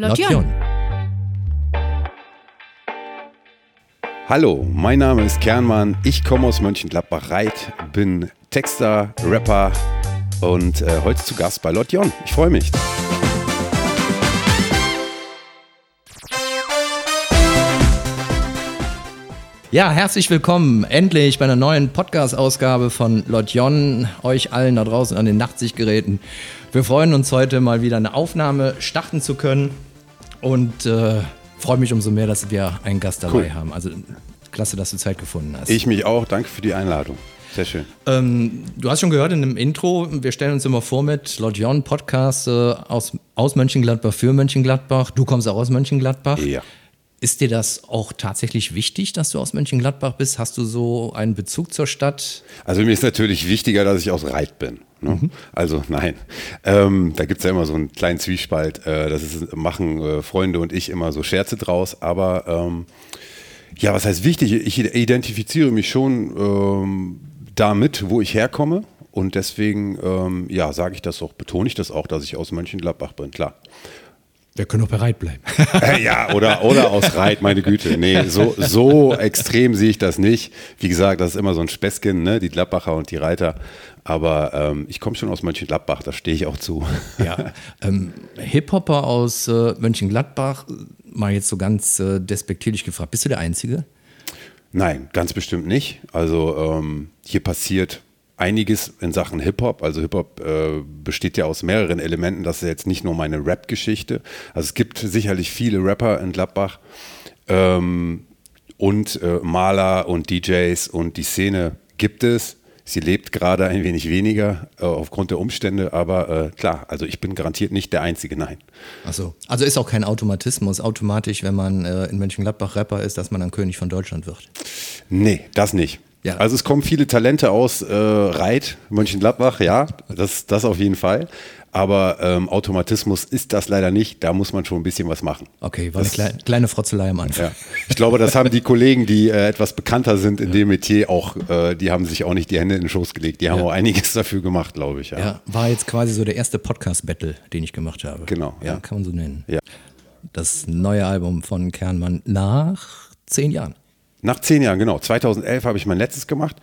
Lotjon. Hallo, mein Name ist Kernmann. Ich komme aus Mönchengladbach-Reit, bin Texter, Rapper und äh, heute zu Gast bei Lotjon. Ich freue mich. Ja, herzlich willkommen endlich bei einer neuen Podcast-Ausgabe von Lotjon, euch allen da draußen an den Nachtsichtgeräten. Wir freuen uns heute mal wieder eine Aufnahme starten zu können und äh, freue mich umso mehr, dass wir einen Gast dabei Cool. haben. Also klasse, dass du Zeit gefunden hast. Ich mich auch. Danke für die Einladung. Sehr schön. Ähm, du hast schon gehört in dem Intro, wir stellen uns immer vor mit Lotjon Podcast äh, aus, aus Mönchengladbach für Mönchengladbach. Du kommst auch aus Mönchengladbach. Ja. Ist dir das auch tatsächlich wichtig, dass du aus Mönchengladbach bist? Hast du so einen Bezug zur Stadt? Also mir ist natürlich wichtiger, dass ich aus Reit bin. Ne? Also nein, ähm, da gibt es ja immer so einen kleinen Zwiespalt. Äh, das ist, machen äh, Freunde und ich immer so Scherze draus. Aber ähm, ja, was heißt wichtig? Ich identifiziere mich schon ähm, damit, wo ich herkomme. Und deswegen, ähm, ja, sage ich das auch, betone ich das auch, dass ich aus Mönchengladbach bin, klar. Wir können auch bereit bleiben. Äh, ja, oder, oder aus Reit, meine Güte. Nee, so, so extrem sehe ich das nicht. Wie gesagt, das ist immer so ein Späßchen, ne? die Gladbacher und die Reiter. Aber ähm, ich komme schon aus Mönchengladbach, da stehe ich auch zu. ja. Ähm, Hip-Hopper aus äh, Mönchengladbach, mal jetzt so ganz äh, despektierlich gefragt, bist du der Einzige? Nein, ganz bestimmt nicht. Also ähm, hier passiert einiges in Sachen Hip-Hop. Also Hip-Hop äh, besteht ja aus mehreren Elementen. Das ist jetzt nicht nur meine Rap-Geschichte. Also es gibt sicherlich viele Rapper in Gladbach ähm, und äh, Maler und DJs und die Szene gibt es. Sie lebt gerade ein wenig weniger äh, aufgrund der Umstände, aber äh, klar, also ich bin garantiert nicht der Einzige, nein. Achso. Also ist auch kein Automatismus automatisch, wenn man äh, in Mönchengladbach Rapper ist, dass man dann König von Deutschland wird. Nee, das nicht. Ja. Also es kommen viele Talente aus äh, Reit, Mönchengladbach, ja, das, das auf jeden Fall. Aber ähm, Automatismus ist das leider nicht. Da muss man schon ein bisschen was machen. Okay, war eine Das- klei kleine Frotzelei am Anfang. Ja. Ich glaube, das haben die Kollegen, die äh, etwas bekannter sind in dem Metier, auch, äh, die haben sich auch nicht die Hände in den Schoß gelegt. Die haben Ja. auch einiges dafür gemacht, glaube ich. Ja. Ja, war jetzt quasi so der erste Podcast-Battle, den ich gemacht habe. Genau, Ja, ja. kann man so nennen. Ja. Das neue Album von Kernmann nach zehn Jahren. Nach zehn Jahren, genau. 2011 habe ich mein letztes gemacht.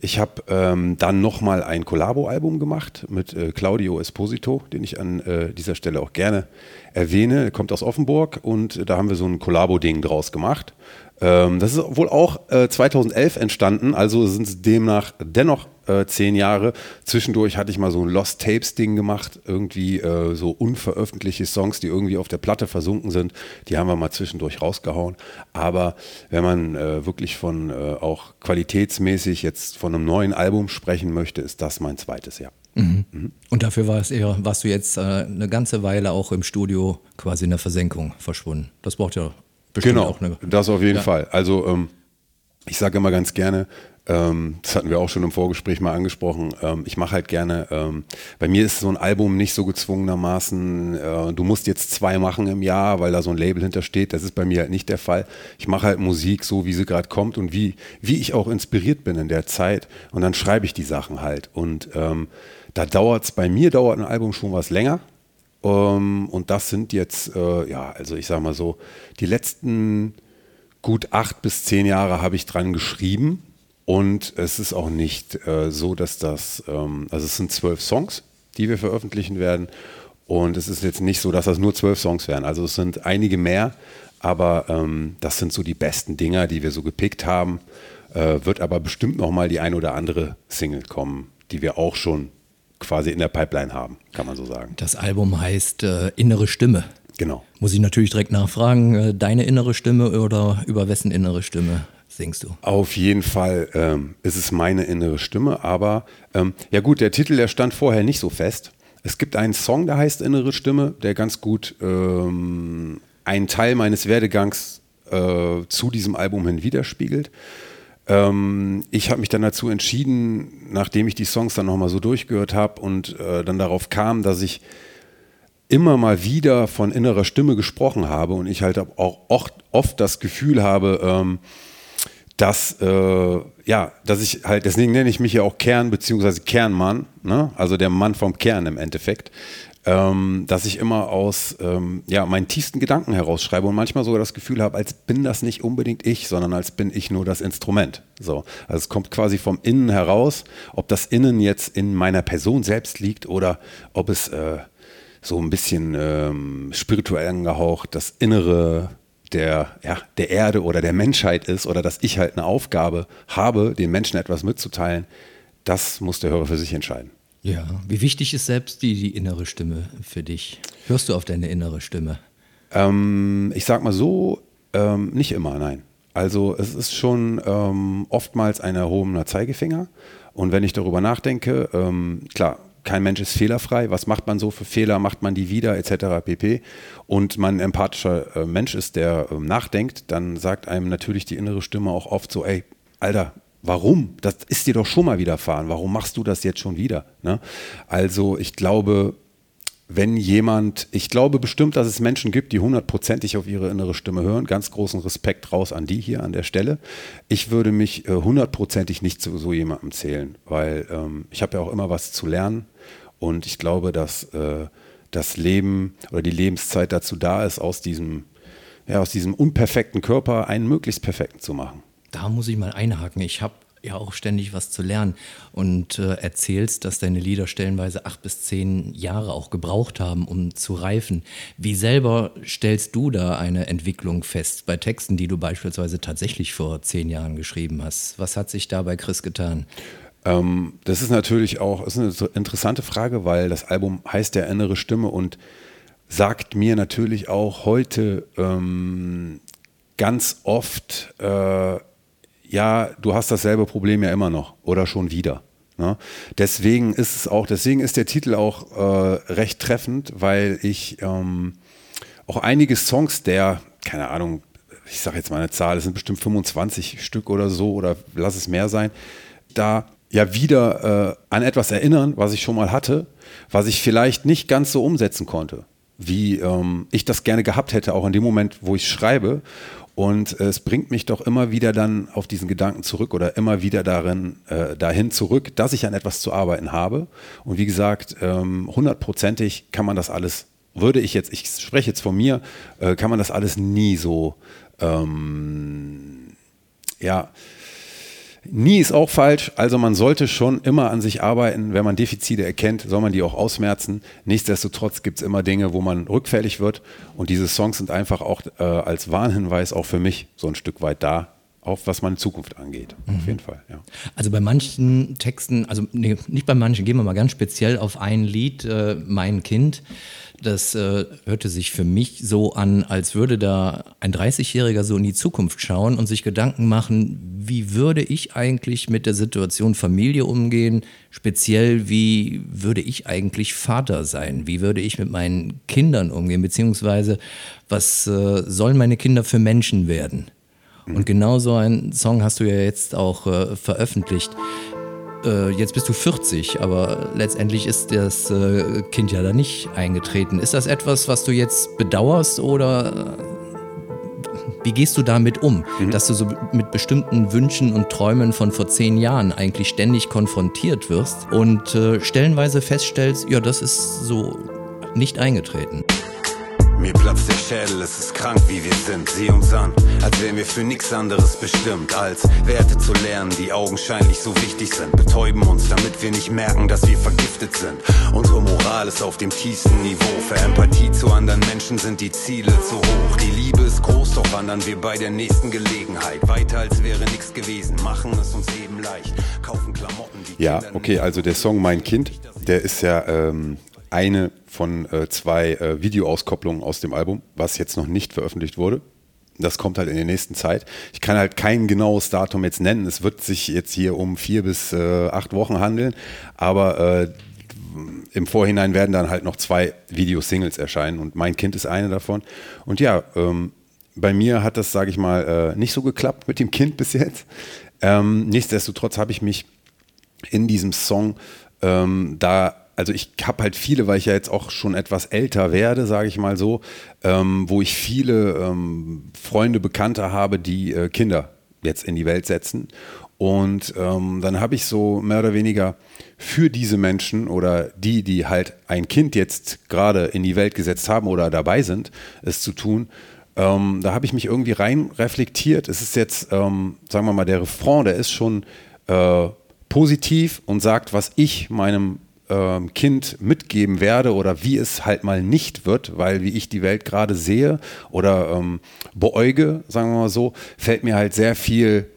Ich habe ähm, dann nochmal ein Collabo-Album gemacht mit äh, Claudio Esposito, den ich an äh, dieser Stelle auch gerne erwähne. Er kommt aus Offenburg und da haben wir so ein Collabo-Ding draus gemacht. Ähm, das ist wohl auch äh, 2011 entstanden, also sind es demnach dennoch äh, zehn Jahre. Zwischendurch hatte ich mal so ein Lost Tapes-Ding gemacht, irgendwie äh, so unveröffentlichte Songs, die irgendwie auf der Platte versunken sind. Die haben wir mal zwischendurch rausgehauen. Aber wenn man äh, wirklich von äh, auch qualitätsmäßig jetzt von einem neuen Album sprechen möchte, ist das mein zweites Jahr. Und dafür war es eher, warst du jetzt äh, eine ganze Weile auch im Studio quasi in der Versenkung verschwunden. Das braucht ja bestimmt Genau, auch eine. das auf jeden Ja. Fall. Also ähm, ich sage immer ganz gerne, ähm, das hatten wir auch schon im Vorgespräch mal angesprochen, ähm, ich mache halt gerne, ähm, bei mir ist so ein Album nicht so gezwungenermaßen, äh, du musst jetzt zwei machen im Jahr, weil da so ein Label hintersteht, das ist bei mir halt nicht der Fall. Ich mache halt Musik so, wie sie gerade kommt und wie, wie ich auch inspiriert bin in der Zeit und dann schreibe ich die Sachen halt und ähm, da dauert es, bei mir dauert ein Album schon was länger, ähm, und das sind jetzt, äh, ja, also ich sag mal so, die letzten gut acht bis zehn Jahre habe ich dran geschrieben. Und es ist auch nicht äh, so, dass das, ähm, also es sind zwölf Songs, die wir veröffentlichen werden. Und es ist jetzt nicht so, dass das nur zwölf Songs werden. Also es sind einige mehr, aber ähm, das sind so die besten Dinger, die wir so gepickt haben. Äh, wird aber bestimmt noch mal die ein oder andere Single kommen, die wir auch schon quasi in der Pipeline haben, kann man so sagen. Das Album heißt äh, Innere Stimme. Genau. Muss ich natürlich direkt nachfragen, äh, deine innere Stimme oder über wessen innere Stimme singst du? Auf jeden Fall ähm, ist es meine innere Stimme, aber ähm, ja gut, der Titel, der stand vorher nicht so fest. Es gibt einen Song, der heißt Innere Stimme, der ganz gut ähm, einen Teil meines Werdegangs äh, zu diesem Album hin widerspiegelt. Ähm, ich habe mich dann dazu entschieden, nachdem ich die Songs dann nochmal so durchgehört habe und äh, dann darauf kam, dass ich immer mal wieder von innerer Stimme gesprochen habe und ich halt auch oft, das Gefühl habe, ähm, dass, äh, ja, dass ich halt, deswegen nenne ich mich ja auch Kern- bzw. Kernmann, ne? also der Mann vom Kern im Endeffekt. Ähm, dass ich immer aus ähm, ja, meinen tiefsten Gedanken herausschreibe und manchmal sogar das Gefühl habe, als bin das nicht unbedingt ich, sondern als bin ich nur das Instrument. So. Also es kommt quasi vom Innen heraus, ob das Innen jetzt in meiner Person selbst liegt oder ob es äh, so ein bisschen ähm, spirituell angehaucht, das Innere der, ja, der Erde oder der Menschheit ist oder dass ich halt eine Aufgabe habe, den Menschen etwas mitzuteilen, das muss der Hörer für sich entscheiden. Ja, wie wichtig ist selbst die, die innere Stimme für dich? Hörst du auf deine innere Stimme? Ähm, ich sag mal so, ähm, nicht immer, nein. Also es ist schon ähm, oftmals ein erhobener Zeigefinger. Und wenn ich darüber nachdenke, ähm, klar, kein Mensch ist fehlerfrei. Was macht man so für Fehler? Macht man die wieder etc. pp. Und man ein empathischer äh, Mensch ist, der äh, nachdenkt, dann sagt einem natürlich die innere Stimme auch oft so, ey, Alter, warum? Das ist dir doch schon mal widerfahren. Warum machst du das jetzt schon wieder? Ne? Also ich glaube, wenn jemand, ich glaube bestimmt, dass es Menschen gibt, die hundertprozentig auf ihre innere Stimme hören. Ganz großen Respekt raus an die hier an der Stelle. Ich würde mich äh, hundertprozentig nicht zu so jemandem zählen, weil ähm, ich habe ja auch immer was zu lernen und ich glaube, dass äh, das Leben oder die Lebenszeit dazu da ist, aus diesem, ja, aus diesem unperfekten Körper einen möglichst perfekten zu machen. Da muss ich mal einhaken. Ich habe ja auch ständig was zu lernen und äh, erzählst, dass deine Lieder stellenweise acht bis zehn Jahre auch gebraucht haben, um zu reifen. Wie selber stellst du da eine Entwicklung fest bei Texten, die du beispielsweise tatsächlich vor zehn Jahren geschrieben hast? Was hat sich da bei Chris getan? Ähm, das ist natürlich auch ist eine interessante Frage, weil das Album heißt ja Innere Stimme und sagt mir natürlich auch heute ähm, ganz oft, äh, ja, du hast dasselbe Problem ja immer noch oder schon wieder. Ne? Deswegen ist es auch, deswegen ist der Titel auch äh, recht treffend, weil ich ähm, auch einige Songs der, keine Ahnung, ich sage jetzt mal eine Zahl, es sind bestimmt 25 Stück oder so oder lass es mehr sein, da ja wieder äh, an etwas erinnern, was ich schon mal hatte, was ich vielleicht nicht ganz so umsetzen konnte, wie ähm, ich das gerne gehabt hätte, auch in dem Moment, wo ich schreibe. Und es bringt mich doch immer wieder dann auf diesen Gedanken zurück oder immer wieder darin, äh, dahin zurück, dass ich an etwas zu arbeiten habe. Und wie gesagt, ähm, hundertprozentig kann man das alles, würde ich jetzt, ich spreche jetzt von mir, äh, kann man das alles nie so, ähm, ja, Nie ist auch falsch, also man sollte schon immer an sich arbeiten. Wenn man Defizite erkennt, soll man die auch ausmerzen. Nichtsdestotrotz gibt es immer Dinge, wo man rückfällig wird. Und diese Songs sind einfach auch äh, als Warnhinweis auch für mich so ein Stück weit da, auf was meine Zukunft angeht. Mhm. Auf jeden Fall, ja. Also bei manchen Texten, also nee, nicht bei manchen, gehen wir mal ganz speziell auf ein Lied, äh, Mein Kind. Das äh, hörte sich für mich so an, als würde da ein 30-Jähriger so in die Zukunft schauen und sich Gedanken machen, wie würde ich eigentlich mit der Situation Familie umgehen? Speziell, wie würde ich eigentlich Vater sein? Wie würde ich mit meinen Kindern umgehen? Beziehungsweise, was äh, sollen meine Kinder für Menschen werden? Und genau so einen Song hast du ja jetzt auch äh, veröffentlicht äh, jetzt bist du 40, aber letztendlich ist das äh, Kind ja da nicht eingetreten. Ist das etwas, was du jetzt bedauerst oder äh, wie gehst du damit um, mhm. dass du so mit bestimmten Wünschen und Träumen von vor zehn Jahren eigentlich ständig konfrontiert wirst und äh, stellenweise feststellst, ja, das ist so nicht eingetreten? Mir platzt der Schädel, es ist krank, wie wir sind. Sieh uns an, als wären wir für nichts anderes bestimmt, als Werte zu lernen, die augenscheinlich so wichtig sind. Betäuben uns, damit wir nicht merken, dass wir vergiftet sind. Unsere Moral ist auf dem tiefsten Niveau. Für Empathie zu anderen Menschen sind die Ziele zu hoch. Die Liebe ist groß, doch wandern wir bei der nächsten Gelegenheit. Weiter als wäre nichts gewesen, machen es uns eben leicht. Kaufen Klamotten, die Ja, okay, also der Song Mein Kind, der ist ja ähm, eine von äh, zwei äh, Videoauskopplungen aus dem Album, was jetzt noch nicht veröffentlicht wurde. Das kommt halt in der nächsten Zeit. Ich kann halt kein genaues Datum jetzt nennen. Es wird sich jetzt hier um vier bis äh, acht Wochen handeln, aber äh, im Vorhinein werden dann halt noch zwei Videosingles erscheinen und mein Kind ist eine davon. Und ja, ähm, bei mir hat das, sage ich mal, äh, nicht so geklappt mit dem Kind bis jetzt. Ähm, nichtsdestotrotz habe ich mich in diesem Song ähm, da also ich habe halt viele, weil ich ja jetzt auch schon etwas älter werde, sage ich mal so, ähm, wo ich viele ähm, Freunde, Bekannte habe, die äh, Kinder jetzt in die Welt setzen. Und ähm, dann habe ich so mehr oder weniger für diese Menschen oder die, die halt ein Kind jetzt gerade in die Welt gesetzt haben oder dabei sind, es zu tun, ähm, da habe ich mich irgendwie rein reflektiert. Es ist jetzt, ähm, sagen wir mal, der Refrain, der ist schon äh, positiv und sagt, was ich meinem ähm, Kind mitgeben werde oder wie es halt mal nicht wird, weil wie ich die Welt gerade sehe oder ähm, beäuge, sagen wir mal so, fällt mir halt sehr viel,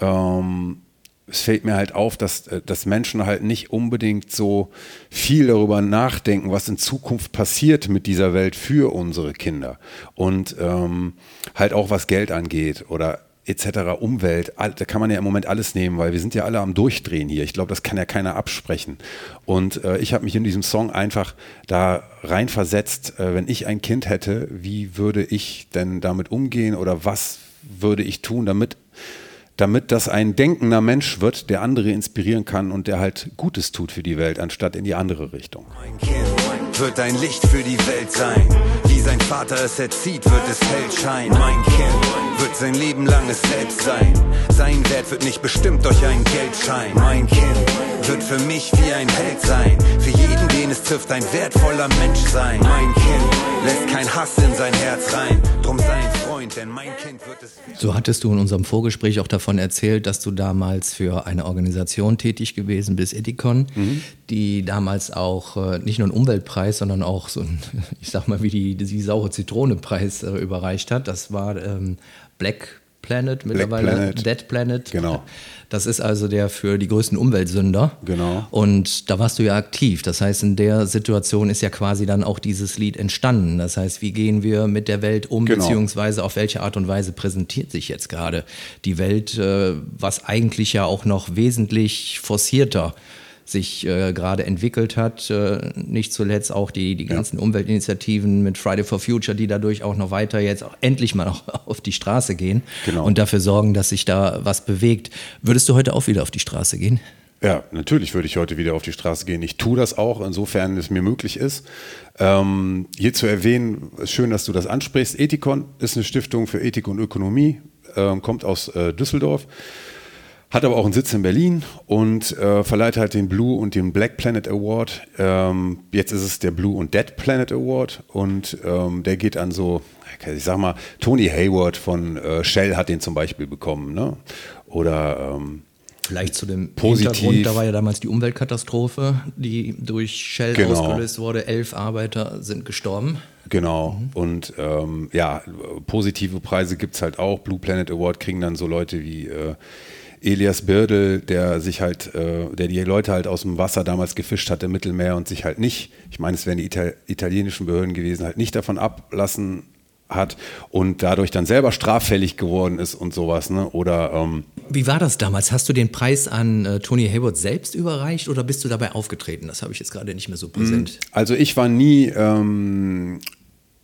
ähm, es fällt mir halt auf, dass, äh, dass Menschen halt nicht unbedingt so viel darüber nachdenken, was in Zukunft passiert mit dieser Welt für unsere Kinder. Und ähm, halt auch was Geld angeht oder etc. Umwelt, da kann man ja im Moment alles nehmen, weil wir sind ja alle am Durchdrehen hier. Ich glaube, das kann ja keiner absprechen. Und äh, ich habe mich in diesem Song einfach da reinversetzt, äh, wenn ich ein Kind hätte, wie würde ich denn damit umgehen oder was würde ich tun, damit damit das ein denkender Mensch wird, der andere inspirieren kann und der halt Gutes tut für die Welt, anstatt in die andere Richtung. Mein Kind wird ein Licht für die Welt sein. Wie sein Vater es erzieht, wird es hell scheinen. Mein Kind wird sein Leben lang es selbst sein. Sein Wert wird nicht bestimmt durch einen Geldschein. Mein Kind wird für mich wie ein Held sein. Für jeden, den es trifft, ein wertvoller Mensch sein. Mein Kind lässt kein Hass in sein Herz rein. Drum sein Freund, denn mein Kind wird es. So hattest du in unserem Vorgespräch auch davon erzählt, dass du damals für eine Organisation tätig gewesen bist, Ethicon, mhm. die damals auch äh, nicht nur einen Umweltpreis, sondern auch so ein, ich sag mal, wie die, die saure Zitrone-Preis äh, überreicht hat. Das war ähm, Black Planet, mittlerweile Planet. Dead Planet. Genau. Das ist also der für die größten Umweltsünder. Genau. Und da warst du ja aktiv. Das heißt, in der Situation ist ja quasi dann auch dieses Lied entstanden. Das heißt, wie gehen wir mit der Welt um, genau. beziehungsweise auf welche Art und Weise präsentiert sich jetzt gerade die Welt, äh, was eigentlich ja auch noch wesentlich forcierter sich äh, gerade entwickelt hat. Äh, nicht zuletzt auch die, die ganzen ja. Umweltinitiativen mit Friday for Future, die dadurch auch noch weiter jetzt auch endlich mal noch auf die Straße gehen genau. und dafür sorgen, dass sich da was bewegt. Würdest du heute auch wieder auf die Straße gehen? Ja, natürlich würde ich heute wieder auf die Straße gehen. Ich tue das auch, insofern es mir möglich ist. Ähm, hier zu erwähnen, schön, dass du das ansprichst. Ethikon ist eine Stiftung für Ethik und Ökonomie, ähm, kommt aus äh, Düsseldorf. Hat aber auch einen Sitz in Berlin und äh, verleiht halt den Blue und den Black Planet Award. Ähm, jetzt ist es der Blue und Dead Planet Award und ähm, der geht an so, ich sag mal, Tony Hayward von äh, Shell hat den zum Beispiel bekommen. Ne? Oder ähm, Vielleicht zu dem Positiv. Hintergrund, da war ja damals die Umweltkatastrophe, die durch Shell genau. ausgelöst wurde. Elf Arbeiter sind gestorben. Genau. Mhm. Und ähm, ja, positive Preise gibt es halt auch. Blue Planet Award kriegen dann so Leute wie äh, Elias Birdel, der sich halt, äh, der die Leute halt aus dem Wasser damals gefischt hat im Mittelmeer und sich halt nicht, ich meine, es wären die Ital italienischen Behörden gewesen, halt nicht davon ablassen hat und dadurch dann selber straffällig geworden ist und sowas. Ne? Oder ähm wie war das damals? Hast du den Preis an äh, Tony Hayward selbst überreicht oder bist du dabei aufgetreten? Das habe ich jetzt gerade nicht mehr so präsent. Also ich war nie ähm,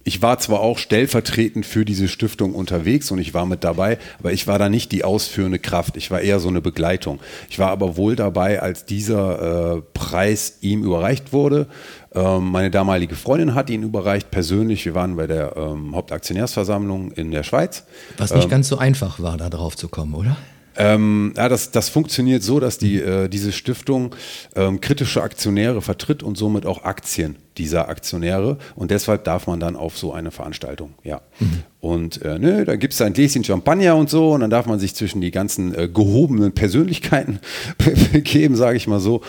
ich war zwar auch stellvertretend für diese Stiftung unterwegs und ich war mit dabei, aber ich war da nicht die ausführende Kraft. Ich war eher so eine Begleitung. Ich war aber wohl dabei, als dieser äh, Preis ihm überreicht wurde. Ähm, meine damalige Freundin hat ihn überreicht persönlich. Wir waren bei der ähm, Hauptaktionärsversammlung in der Schweiz. Was nicht ähm, ganz so einfach war, da drauf zu kommen, oder? Ähm, ja, das, das funktioniert so, dass die, äh, diese Stiftung ähm, kritische Aktionäre vertritt und somit auch Aktien dieser Aktionäre und deshalb darf man dann auf so eine Veranstaltung, ja. Mhm. Und äh, ne, da gibt es ein Gläschen Champagner und so und dann darf man sich zwischen die ganzen äh, gehobenen Persönlichkeiten begeben, sage ich mal so.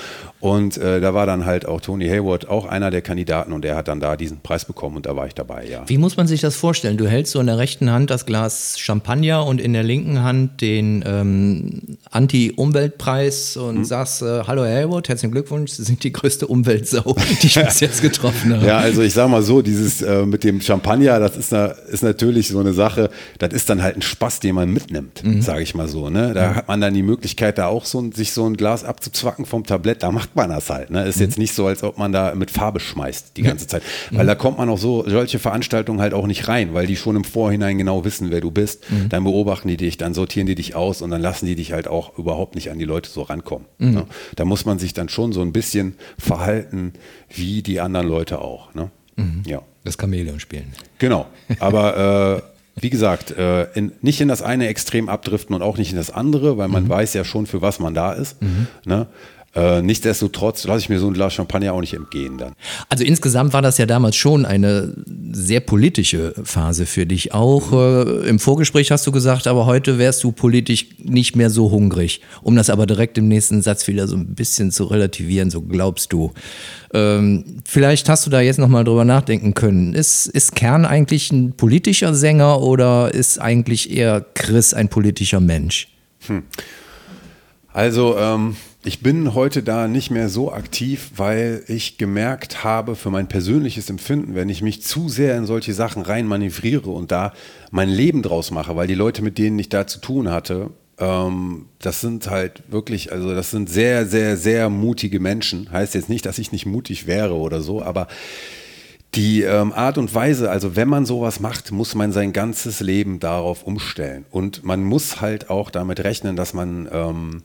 Und äh, da war dann halt auch Tony Hayward auch einer der Kandidaten und der hat dann da diesen Preis bekommen und da war ich dabei, ja. Wie muss man sich das vorstellen? Du hältst so in der rechten Hand das Glas Champagner und in der linken Hand den ähm, Anti-Umweltpreis und mhm. sagst, äh, hallo Herr Hayward, herzlichen Glückwunsch, Sie sind die größte Umweltsau, die ich bis jetzt getroffen habe. Ja, also ich sag mal so, dieses äh, mit dem Champagner, das ist, na, ist natürlich so eine Sache, das ist dann halt ein Spaß, den man mitnimmt, mhm. sage ich mal so. Ne? Da mhm. hat man dann die Möglichkeit, da auch so, sich so ein Glas abzuzwacken vom Tablett, da macht man das halt. Ne? Ist mhm. jetzt nicht so, als ob man da mit Farbe schmeißt die ganze Zeit. Weil mhm. da kommt man auch so, solche Veranstaltungen halt auch nicht rein, weil die schon im Vorhinein genau wissen, wer du bist. Mhm. Dann beobachten die dich, dann sortieren die dich aus und dann lassen die dich halt auch überhaupt nicht an die Leute so rankommen. Mhm. Ne? Da muss man sich dann schon so ein bisschen verhalten wie die anderen Leute auch. Ne? Ja. Das Chamäleon spielen. Genau. Aber wie gesagt, äh, in, nicht in das eine Extrem abdriften und auch nicht in das andere, weil man mhm. weiß ja schon, für was man da ist. Mhm. Ne? Äh, nichtsdestotrotz lasse ich mir so ein Glas Champagner auch nicht entgehen dann. Also insgesamt war das ja damals schon eine sehr politische Phase für dich auch. Äh, Im Vorgespräch hast du gesagt, aber heute wärst du politisch nicht mehr so hungrig. Um das aber direkt im nächsten Satz wieder so ein bisschen zu relativieren, so glaubst du. Ähm, vielleicht hast du da jetzt nochmal drüber nachdenken können. Ist, ist Kern eigentlich ein politischer Sänger oder ist eigentlich eher Chris ein politischer Mensch? Hm. Also, ähm, ich bin heute da nicht mehr so aktiv, weil ich gemerkt habe, für mein persönliches Empfinden, wenn ich mich zu sehr in solche Sachen rein manövriere und da mein Leben draus mache, weil die Leute, mit denen ich da zu tun hatte, ähm, das sind halt wirklich, also das sind sehr, sehr, sehr mutige Menschen. Heißt jetzt nicht, dass ich nicht mutig wäre oder so, aber die ähm, Art und Weise, also wenn man sowas macht, muss man sein ganzes Leben darauf umstellen. Und man muss halt auch damit rechnen, dass man ähm,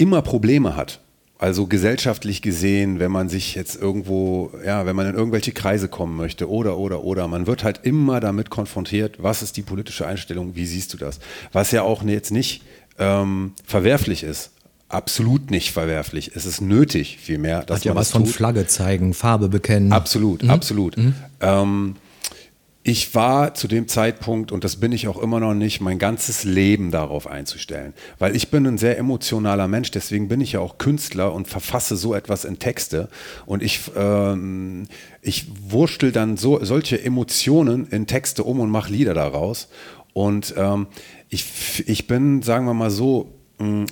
immer Probleme hat. Also gesellschaftlich gesehen, wenn man sich jetzt irgendwo, ja, wenn man in irgendwelche Kreise kommen möchte oder, oder, oder, man wird halt immer damit konfrontiert, was ist die politische Einstellung, wie siehst du das? Was ja auch jetzt nicht ähm, verwerflich ist. Absolut nicht verwerflich. Es ist nötig, vielmehr. Dass Hat ja was von tut. Flagge zeigen, Farbe bekennen. Absolut, mhm. absolut. Mhm. Ähm, ich war zu dem Zeitpunkt, und das bin ich auch immer noch nicht, mein ganzes Leben darauf einzustellen. Weil ich bin ein sehr emotionaler Mensch, deswegen bin ich ja auch Künstler und verfasse so etwas in Texte. Und ich, ähm, ich wurschtel dann so, solche Emotionen in Texte um und mache Lieder daraus. Und ähm, ich, ich bin, sagen wir mal so,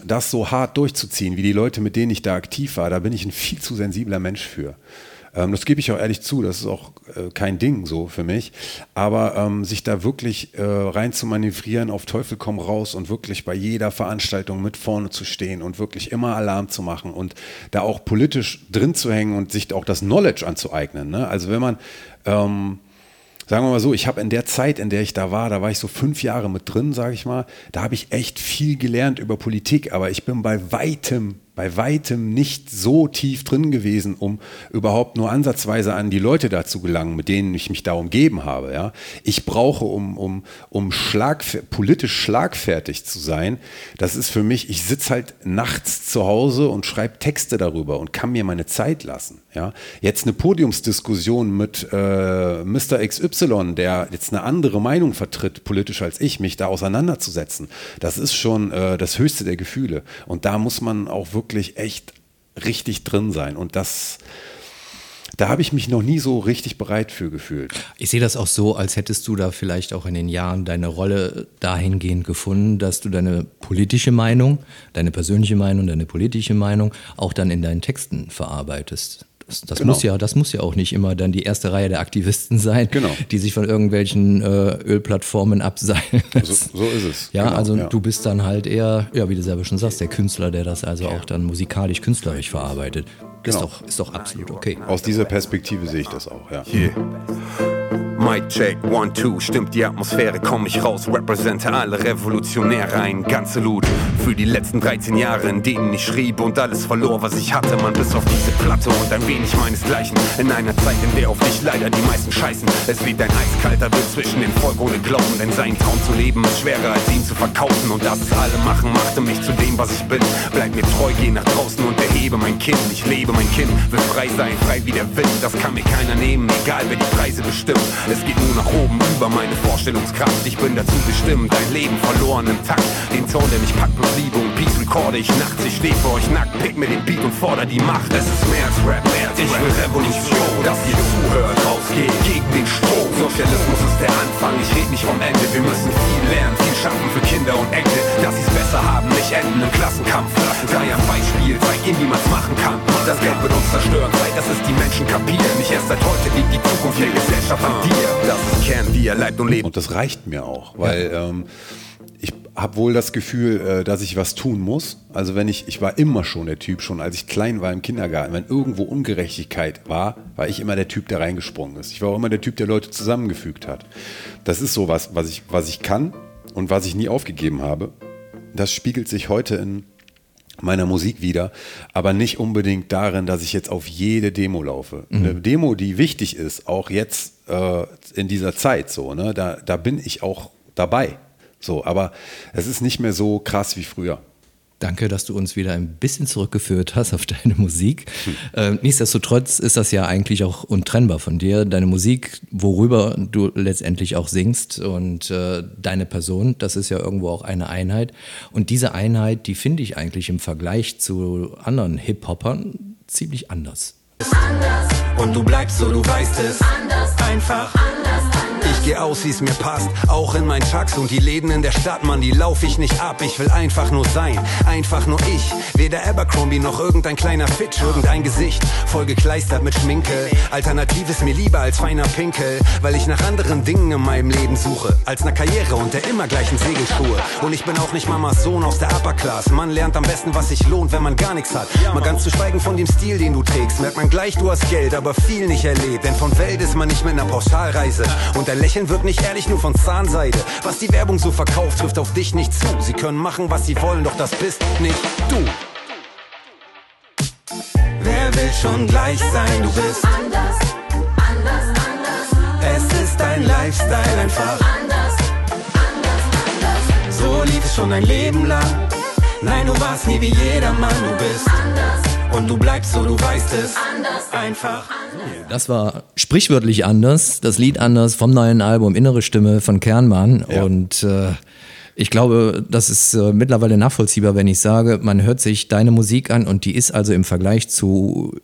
das so hart durchzuziehen, wie die Leute, mit denen ich da aktiv war, da bin ich ein viel zu sensibler Mensch für. Ähm, das gebe ich auch ehrlich zu, das ist auch äh, kein Ding so für mich. Aber ähm, sich da wirklich äh, rein zu manövrieren, auf Teufel komm raus und wirklich bei jeder Veranstaltung mit vorne zu stehen und wirklich immer Alarm zu machen und da auch politisch drin zu hängen und sich auch das Knowledge anzueignen. Ne? Also wenn man ähm, sagen wir mal so, ich habe in der Zeit, in der ich da war, da war ich so fünf Jahre mit drin, sage ich mal, da habe ich echt viel gelernt über Politik, aber ich bin bei weitem bei weitem nicht so tief drin gewesen, um überhaupt nur ansatzweise an die Leute da zu gelangen, mit denen ich mich da umgeben habe. Ja? Ich brauche, um, um, um schlag, politisch schlagfertig zu sein, das ist für mich, ich sitze halt nachts zu Hause und schreibe Texte darüber und kann mir meine Zeit lassen. Ja? Jetzt eine Podiumsdiskussion mit äh, Mr. XY, der jetzt eine andere Meinung vertritt, politisch als ich, mich da auseinanderzusetzen, das ist schon äh, das höchste der Gefühle. Und da muss man auch wirklich wirklich echt richtig drin sein. Und das, da habe ich mich noch nie so richtig bereit für gefühlt. Ich sehe das auch so, als hättest du da vielleicht auch in den Jahren deine Rolle dahingehend gefunden, dass du deine politische Meinung, deine persönliche Meinung, deine politische Meinung auch dann in deinen Texten verarbeitest. Das, das genau. muss ja, das muss ja auch nicht immer dann die erste Reihe der Aktivisten sein, genau. die sich von irgendwelchen äh, Ölplattformen abseilen. So, so, ist es. Ja, genau, also ja. du bist dann halt eher, ja, wie du selber schon sagst, der Künstler, der das also auch dann musikalisch, künstlerisch verarbeitet. Ist, genau. doch, ist doch absolut okay. Aus dieser Perspektive sehe ich das auch, ja. Yeah. Mic check, one, two, stimmt die Atmosphäre, komm ich raus, represente alle Revolutionäre, ein ganze Loot für die letzten 13 Jahre, in denen ich schrieb und alles verlor, was ich hatte, man, bis auf diese Platte und ein wenig meinesgleichen. In einer Zeit, in der auf dich leider die meisten scheißen. Es weht ein eiskalter Wind zwischen den Volk ohne Glauben, denn seinen Traum zu leben ist schwerer als ihn zu verkaufen und das alle machen, machte mich zu dem, was ich bin. Bleib mir treu, geh nach draußen und erhebe mein Kind. Ich lebe mein Kind, will frei sein, frei wie der Wind, das kann mir keiner nehmen, egal wer die Preise bestimmt. Es geht nur nach oben über meine Vorstellungskraft. Ich bin dazu bestimmt, dein Leben verloren im Takt. Den Ton, der mich packt plus Liebe und Peace recorde ich nachts. Ich steh für euch nackt, pick mir den Beat und forder die Macht. Es ist mehr als Rap, mehr als ich will Revolution. Dass ihr zuhört, rausgeht gegen den Strom. Sozialismus ist der Anfang, ich red nicht vom Ende. Wir müssen viel lernen, viel schaffen für Kinder und Enkel. Dass sie's besser haben, nicht enden im Klassenkampf. Sei ein Beispiel, zeig ihnen, wie man's machen kann. Das Geld wird uns zerstören, Zeit, dass es die Menschen kapieren. Nicht erst seit heute liegt die Zukunft der Gesellschaft an dir. Das das wie er leibt und lebt. Und das reicht mir auch, weil ja. ähm, ich habe wohl das Gefühl, äh, dass ich was tun muss. Also wenn ich, ich war immer schon der Typ, schon als ich klein war im Kindergarten, wenn irgendwo Ungerechtigkeit war, war ich immer der Typ, der reingesprungen ist. Ich war auch immer der Typ, der Leute zusammengefügt hat. Das ist so was, was ich, was ich kann und was ich nie aufgegeben habe. Das spiegelt sich heute in meiner Musik wieder, aber nicht unbedingt darin, dass ich jetzt auf jede Demo laufe. Mhm. Eine Demo, die wichtig ist, auch jetzt äh, in dieser Zeit so, ne, da, da bin ich auch dabei. So, aber es ist nicht mehr so krass wie früher. Danke, dass du uns wieder ein bisschen zurückgeführt hast auf deine Musik. Hm. Nichtsdestotrotz ist das ja eigentlich auch untrennbar von dir. Deine Musik, worüber du letztendlich auch singst und äh, deine Person, das ist ja irgendwo auch eine Einheit. Und diese Einheit, die finde ich eigentlich im Vergleich zu anderen Hip-Hoppern ziemlich anders. Anders. Und du bleibst so, du weißt es. Anders. Einfach. Anders. Geh aus, wie's mir passt, auch in mein Chucks und die Läden in der Stadt, Mann, die lauf ich nicht ab. Ich will einfach nur sein, einfach nur ich. Weder Abercrombie noch irgendein kleiner Fitch, irgendein Gesicht, voll gekleistert mit Schminke. Alternativ ist mir lieber als feiner Pinkel, weil ich nach anderen Dingen in meinem Leben suche, als einer Karriere und der immer gleichen Segelschuhe. Und ich bin auch nicht Mamas Sohn aus der Upper Class. Man lernt am besten, was sich lohnt, wenn man gar nichts hat. Mal ganz zu schweigen von dem Stil, den du trägst, merkt man gleich, du hast Geld, aber viel nicht erlebt. Denn von Welt ist man nicht mit einer Pauschalreise. Und der Lächeln wirkt nicht ehrlich, nur von Zahnseide. Was die Werbung so verkauft, trifft auf dich nicht zu. Sie können machen, was sie wollen, doch das bist nicht du. Wer will schon gleich sein? Du bist anders, anders, anders. Es ist dein Lifestyle einfach anders, anders, anders. So lief es schon ein Leben lang. Nein, du warst nie wie jeder Mann, du bist anders. Und du bleibst so, du weißt es. Anders. Einfach. Das war sprichwörtlich anders. Das Lied anders vom neuen Album Innere Stimme von Kernmann. Ja. Und äh, ich glaube, das ist äh, mittlerweile nachvollziehbar, wenn ich sage, man hört sich deine Musik an und die ist also im Vergleich zu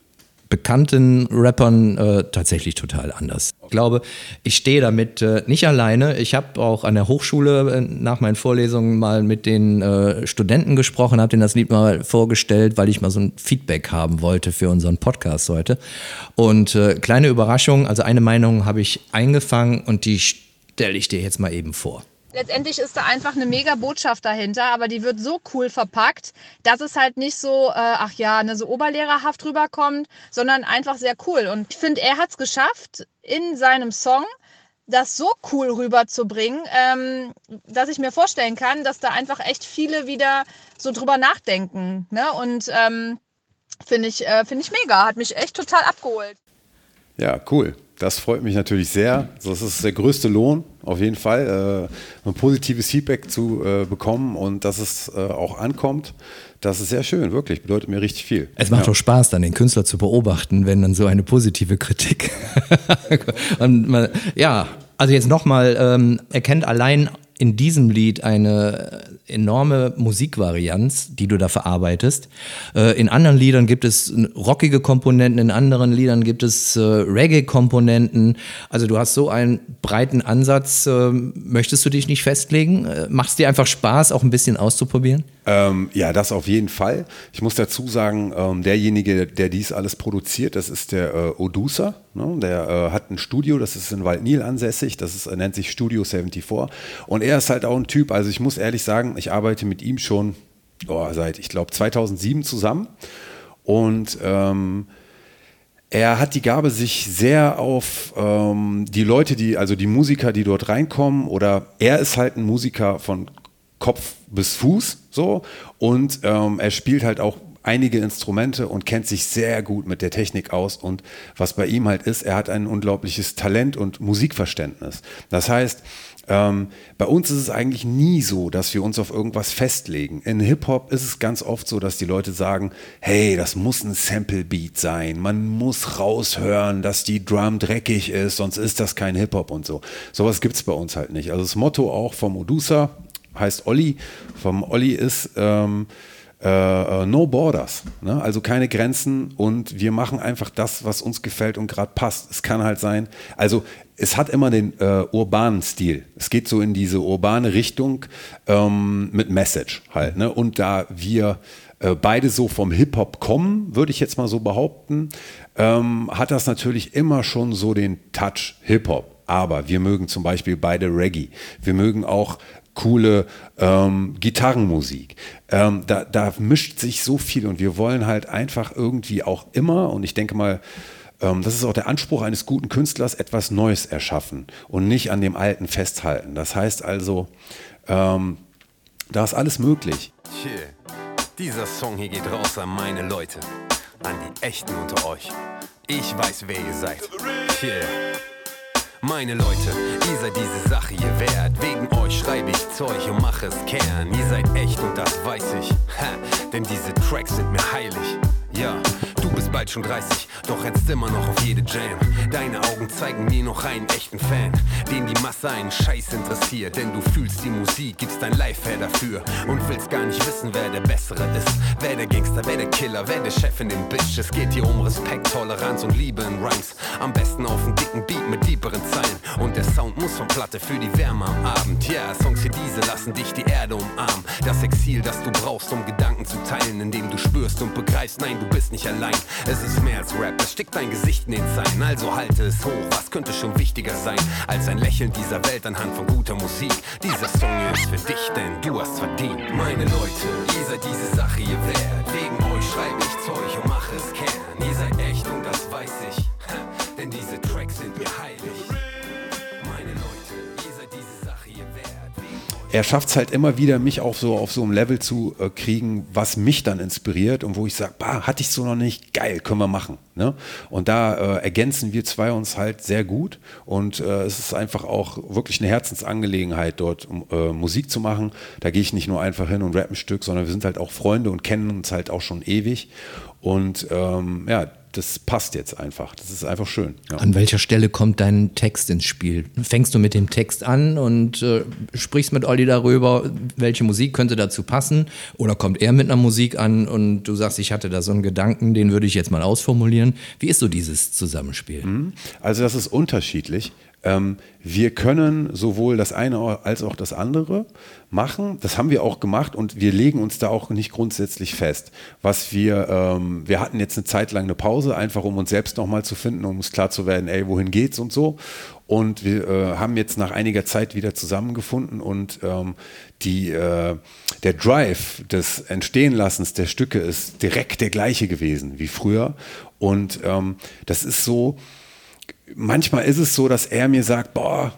bekannten Rappern äh, tatsächlich total anders. Ich glaube, ich stehe damit äh, nicht alleine. Ich habe auch an der Hochschule äh, nach meinen Vorlesungen mal mit den äh, Studenten gesprochen, habe denen das Lied mal vorgestellt, weil ich mal so ein Feedback haben wollte für unseren Podcast heute. Und äh, kleine Überraschung, also eine Meinung habe ich eingefangen und die stelle ich dir jetzt mal eben vor letztendlich ist da einfach eine mega Botschaft dahinter, aber die wird so cool verpackt, dass es halt nicht so, äh, ach ja, ne, so oberlehrerhaft rüberkommt, sondern einfach sehr cool. Und ich finde, er hat es geschafft, in seinem Song das so cool rüberzubringen, ähm, dass ich mir vorstellen kann, dass da einfach echt viele wieder so drüber nachdenken. Ne? Und ähm, finde ich, äh, find ich mega, hat mich echt total abgeholt. Ja, cool. Das freut mich natürlich sehr. Das ist der größte Lohn, auf jeden Fall, äh, ein positives Feedback zu äh, bekommen und dass es äh, auch ankommt. Das ist sehr schön, wirklich, bedeutet mir richtig viel. Es macht ja. auch Spaß, dann den Künstler zu beobachten, wenn dann so eine positive Kritik. und man, ja, also jetzt nochmal, ähm, erkennt allein in diesem Lied eine enorme Musikvarianz, die du da verarbeitest. Äh, in anderen Liedern gibt es rockige Komponenten, in anderen Liedern gibt es äh, Reggae-Komponenten. Also du hast so einen breiten Ansatz. Äh, möchtest du dich nicht festlegen? Macht es dir einfach Spaß, auch ein bisschen auszuprobieren? Ähm, ja, das auf jeden Fall. Ich muss dazu sagen, ähm, derjenige, der dies alles produziert, das ist der äh, Odusa. Ne? Der äh, hat ein Studio, das ist in Waldnil ansässig, das ist, nennt sich Studio 74. Und er ist halt auch ein Typ, also ich muss ehrlich sagen, ich arbeite mit ihm schon oh, seit, ich glaube, 2007 zusammen. Und ähm, er hat die Gabe, sich sehr auf ähm, die Leute, die, also die Musiker, die dort reinkommen, oder er ist halt ein Musiker von Kopf bis Fuß so und ähm, er spielt halt auch einige Instrumente und kennt sich sehr gut mit der Technik aus. Und was bei ihm halt ist, er hat ein unglaubliches Talent und Musikverständnis. Das heißt, ähm, bei uns ist es eigentlich nie so, dass wir uns auf irgendwas festlegen. In Hip-Hop ist es ganz oft so, dass die Leute sagen, hey, das muss ein Sample-Beat sein. Man muss raushören, dass die Drum dreckig ist, sonst ist das kein Hip-Hop und so. Sowas gibt es bei uns halt nicht. Also das Motto auch vom Odusa, heißt Olli. Vom Olli ist ähm, äh, äh, No Borders, ne? also keine Grenzen und wir machen einfach das, was uns gefällt und gerade passt. Es kann halt sein, also es hat immer den äh, urbanen Stil. Es geht so in diese urbane Richtung ähm, mit Message halt. Ne? Und da wir äh, beide so vom Hip-Hop kommen, würde ich jetzt mal so behaupten, ähm, hat das natürlich immer schon so den Touch Hip-Hop. Aber wir mögen zum Beispiel beide Reggae. Wir mögen auch coole ähm, Gitarrenmusik. Ähm, da, da mischt sich so viel und wir wollen halt einfach irgendwie auch immer, und ich denke mal, ähm, das ist auch der Anspruch eines guten Künstlers, etwas Neues erschaffen und nicht an dem Alten festhalten. Das heißt also, ähm, da ist alles möglich. Yeah. Dieser Song hier geht raus an meine Leute, an die Echten unter euch. Ich weiß, wer ihr seid. Yeah. Meine Leute, ihr seid diese Sache hier wert. Wegen euch schreibe ich Zeug und mache es Kern. Ihr seid echt und das weiß ich. Ha, denn diese Tracks sind mir heilig. Ja, bald schon 30, doch rennst immer noch auf jede Jam. Deine Augen zeigen mir noch einen echten Fan, den die Masse einen Scheiß interessiert. Denn du fühlst die Musik, gibst dein Life her dafür und willst gar nicht wissen, wer der Bessere ist. Wer der Gangster, wer der Killer, wer der Chef in den Bitch. Es geht hier um Respekt, Toleranz und Liebe in Rhymes. Am besten auf einen dicken Beat mit deeperen Zeilen. Und der Sound muss von Platte für die Wärme am Abend. Ja, yeah, Songs wie diese lassen dich die Erde umarmen. Das Exil, das du brauchst, um Gedanken zu teilen, indem du spürst und begreifst, nein, du bist nicht allein. Es ist mehr als Rap, es steckt dein Gesicht in den Zeilen. Also halte es hoch, was könnte schon wichtiger sein, als ein Lächeln dieser Welt anhand von guter Musik. Dieser Song ist für dich, denn du hast verdient. Meine Leute, ihr seid diese Sache hier wert. Wegen euch schreibe ich Zeug und mache es Kern. Ihr seid echt und das weiß ich, denn diese Tracks sind mir heilig. Er schafft es halt immer wieder, mich auch so auf so einem Level zu äh, kriegen, was mich dann inspiriert und wo ich sage, hatte ich so noch nicht, geil, können wir machen. Ne? Und da äh, ergänzen wir zwei uns halt sehr gut und äh, es ist einfach auch wirklich eine Herzensangelegenheit, dort äh, Musik zu machen. Da gehe ich nicht nur einfach hin und rappe ein Stück, sondern wir sind halt auch Freunde und kennen uns halt auch schon ewig. Und ähm, ja, das passt jetzt einfach. Das ist einfach schön. Ja. An welcher Stelle kommt dein Text ins Spiel? Fängst du mit dem Text an und äh, sprichst mit Olli darüber, welche Musik könnte dazu passen? Oder kommt er mit einer Musik an und du sagst, ich hatte da so einen Gedanken, den würde ich jetzt mal ausformulieren? Wie ist so dieses Zusammenspiel? Also das ist unterschiedlich. Ähm, wir können sowohl das eine als auch das andere machen. Das haben wir auch gemacht und wir legen uns da auch nicht grundsätzlich fest. Was wir, ähm, wir hatten jetzt eine Zeit lang eine Pause, einfach um uns selbst nochmal zu finden, um uns klar zu werden, ey, wohin geht's und so. Und wir äh, haben jetzt nach einiger Zeit wieder zusammengefunden und ähm, die, äh, der Drive des Entstehenlassens der Stücke ist direkt der gleiche gewesen wie früher. Und ähm, das ist so, manchmal ist es so, dass er mir sagt, boah,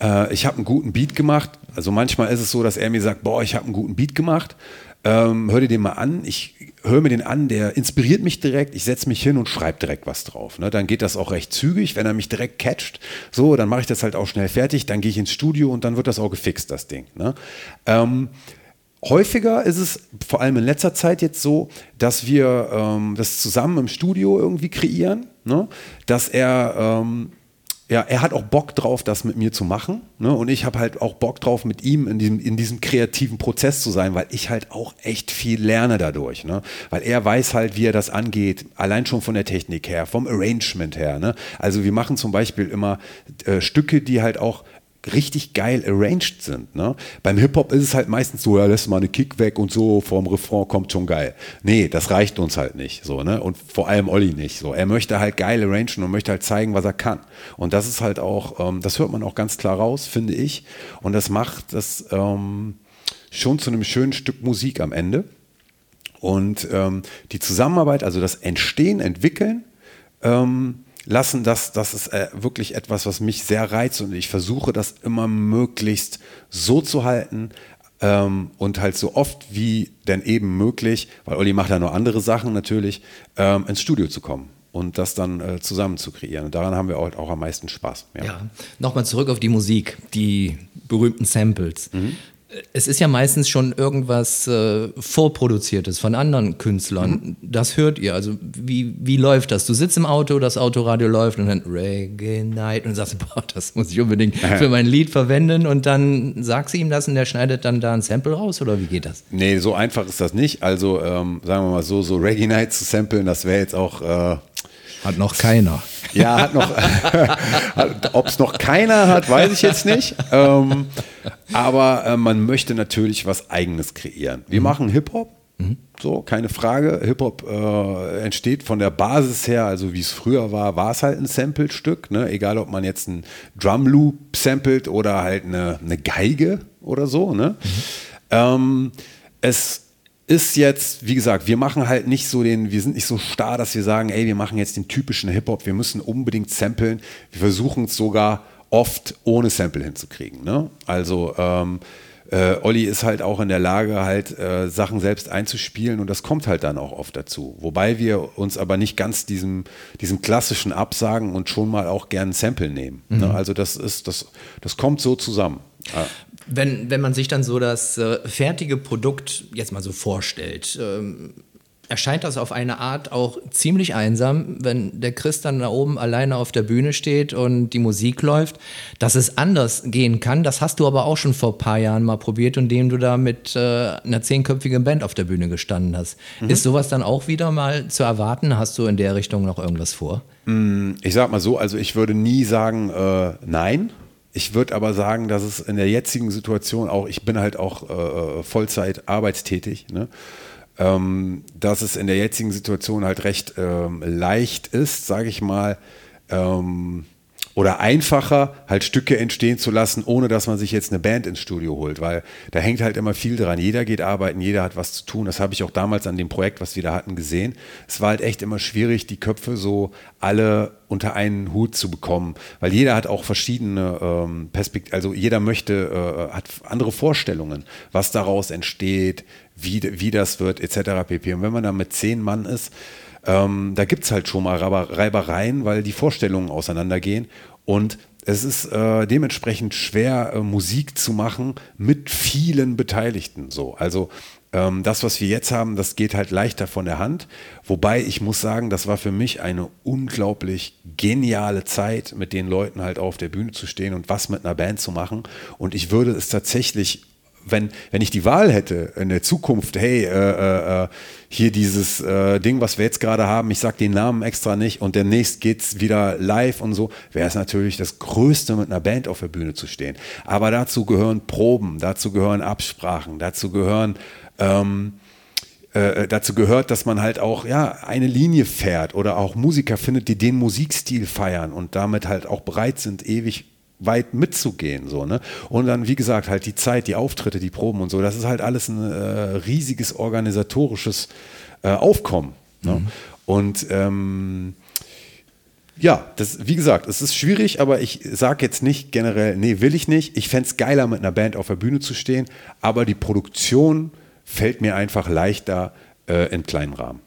äh, ich habe einen guten Beat gemacht. Also manchmal ist es so, dass er mir sagt, boah, ich habe einen guten Beat gemacht. Ähm, hör dir den mal an. Ich höre mir den an, der inspiriert mich direkt. Ich setze mich hin und schreibe direkt was drauf. Ne? Dann geht das auch recht zügig. Wenn er mich direkt catcht, so, dann mache ich das halt auch schnell fertig. Dann gehe ich ins Studio und dann wird das auch gefixt, das Ding. Ne? Ähm, Häufiger ist es, vor allem in letzter Zeit jetzt so, dass wir ähm, das zusammen im Studio irgendwie kreieren, ne? dass er, ähm, ja, er hat auch Bock drauf, das mit mir zu machen ne? und ich habe halt auch Bock drauf, mit ihm in diesem, in diesem kreativen Prozess zu sein, weil ich halt auch echt viel lerne dadurch, ne? weil er weiß halt, wie er das angeht, allein schon von der Technik her, vom Arrangement her. Ne? Also wir machen zum Beispiel immer äh, Stücke, die halt auch richtig geil arranged sind. Ne? Beim Hip-Hop ist es halt meistens so, ja, lässt mal eine Kick weg und so, vorm Refrain kommt schon geil. Nee, das reicht uns halt nicht. So, ne? Und vor allem Olli nicht. So. Er möchte halt geil arrangen und möchte halt zeigen, was er kann. Und das ist halt auch, ähm, das hört man auch ganz klar raus, finde ich. Und das macht das ähm, schon zu einem schönen Stück Musik am Ende. Und ähm, die Zusammenarbeit, also das Entstehen, Entwickeln, ähm, lassen, das, das ist äh, wirklich etwas, was mich sehr reizt und ich versuche das immer möglichst so zu halten ähm, und halt so oft wie denn eben möglich, weil Olli macht ja noch andere Sachen natürlich, ähm, ins Studio zu kommen und das dann äh, zusammen zu kreieren. Und daran haben wir auch, auch am meisten Spaß. Ja. Ja, nochmal zurück auf die Musik, die berühmten Samples. Es ist ja meistens schon irgendwas äh, vorproduziertes von anderen Künstlern. Das hört ihr. Also wie, wie läuft das? Du sitzt im Auto, das Autoradio läuft und dann Reggae Night und sagst, boah, das muss ich unbedingt für mein Lied verwenden und dann sagst du ihm das und der schneidet dann da ein Sample raus oder wie geht das? Nee, so einfach ist das nicht. Also ähm, sagen wir mal so, so Reggae Night zu samplen, das wäre jetzt auch... Äh, Hat noch keiner. Ja, hat noch. Ob es noch keiner hat, weiß ich jetzt nicht. Ähm, aber äh, man möchte natürlich was Eigenes kreieren. Wir machen Hip-Hop. So, keine Frage. Hip-Hop äh, entsteht von der Basis her, also wie es früher war, war es halt ein Sample-Stück. Ne? Egal, ob man jetzt einen Drum-Loop samplet oder halt eine, eine Geige oder so. Ne? Ähm, es ist jetzt, wie gesagt, wir machen halt nicht so den, wir sind nicht so starr, dass wir sagen, ey, wir machen jetzt den typischen Hip-Hop, wir müssen unbedingt samplen. Wir versuchen es sogar oft ohne Sample hinzukriegen. Ne? Also ähm, äh, Olli ist halt auch in der Lage, halt äh, Sachen selbst einzuspielen und das kommt halt dann auch oft dazu. Wobei wir uns aber nicht ganz diesem, diesem klassischen absagen und schon mal auch gern ein Sample nehmen. Ne? Mhm. Ne? Also das ist, das, das kommt so zusammen. Wenn, wenn man sich dann so das äh, fertige Produkt jetzt mal so vorstellt, ähm, erscheint das auf eine Art auch ziemlich einsam, wenn der Chris dann da oben alleine auf der Bühne steht und die Musik läuft. Dass es anders gehen kann, das hast du aber auch schon vor ein paar Jahren mal probiert, indem du da mit äh, einer zehnköpfigen Band auf der Bühne gestanden hast. Mhm. Ist sowas dann auch wieder mal zu erwarten? Hast du in der Richtung noch irgendwas vor? Mm, ich sag mal so, also ich würde nie sagen, äh, nein. Ich würde aber sagen, dass es in der jetzigen Situation auch, ich bin halt auch äh, Vollzeit arbeitstätig, ne? ähm, dass es in der jetzigen Situation halt recht ähm, leicht ist, sage ich mal, ähm, oder einfacher, halt Stücke entstehen zu lassen, ohne dass man sich jetzt eine Band ins Studio holt, weil da hängt halt immer viel dran. Jeder geht arbeiten, jeder hat was zu tun. Das habe ich auch damals an dem Projekt, was wir da hatten, gesehen. Es war halt echt immer schwierig, die Köpfe so alle unter einen Hut zu bekommen, weil jeder hat auch verschiedene ähm, Perspektiven, also jeder möchte, äh, hat andere Vorstellungen, was daraus entsteht, wie, wie das wird, etc. pp. Und wenn man da mit zehn Mann ist, ähm, da gibt es halt schon mal Reibereien, weil die Vorstellungen auseinandergehen. Und es ist äh, dementsprechend schwer, äh, Musik zu machen mit vielen Beteiligten. So. Also ähm, das, was wir jetzt haben, das geht halt leichter von der Hand. Wobei ich muss sagen, das war für mich eine unglaublich geniale Zeit, mit den Leuten halt auf der Bühne zu stehen und was mit einer Band zu machen. Und ich würde es tatsächlich wenn, wenn ich die Wahl hätte in der Zukunft, hey, äh, äh, äh, hier dieses äh, Ding, was wir jetzt gerade haben, ich sage den Namen extra nicht und demnächst geht es wieder live und so, wäre es natürlich das Größte, mit einer Band auf der Bühne zu stehen. Aber dazu gehören Proben, dazu gehören Absprachen, dazu gehören ähm, äh, äh, dazu gehört, dass man halt auch ja eine Linie fährt oder auch Musiker findet, die den Musikstil feiern und damit halt auch bereit sind, ewig weit mitzugehen. So, ne? Und dann, wie gesagt, halt die Zeit, die Auftritte, die Proben und so, das ist halt alles ein äh, riesiges organisatorisches äh, Aufkommen. Ne? Mhm. Und ähm, ja, das, wie gesagt, es ist schwierig, aber ich sage jetzt nicht generell, nee, will ich nicht. Ich fände es geiler, mit einer Band auf der Bühne zu stehen, aber die Produktion fällt mir einfach leichter äh, in kleinen Rahmen.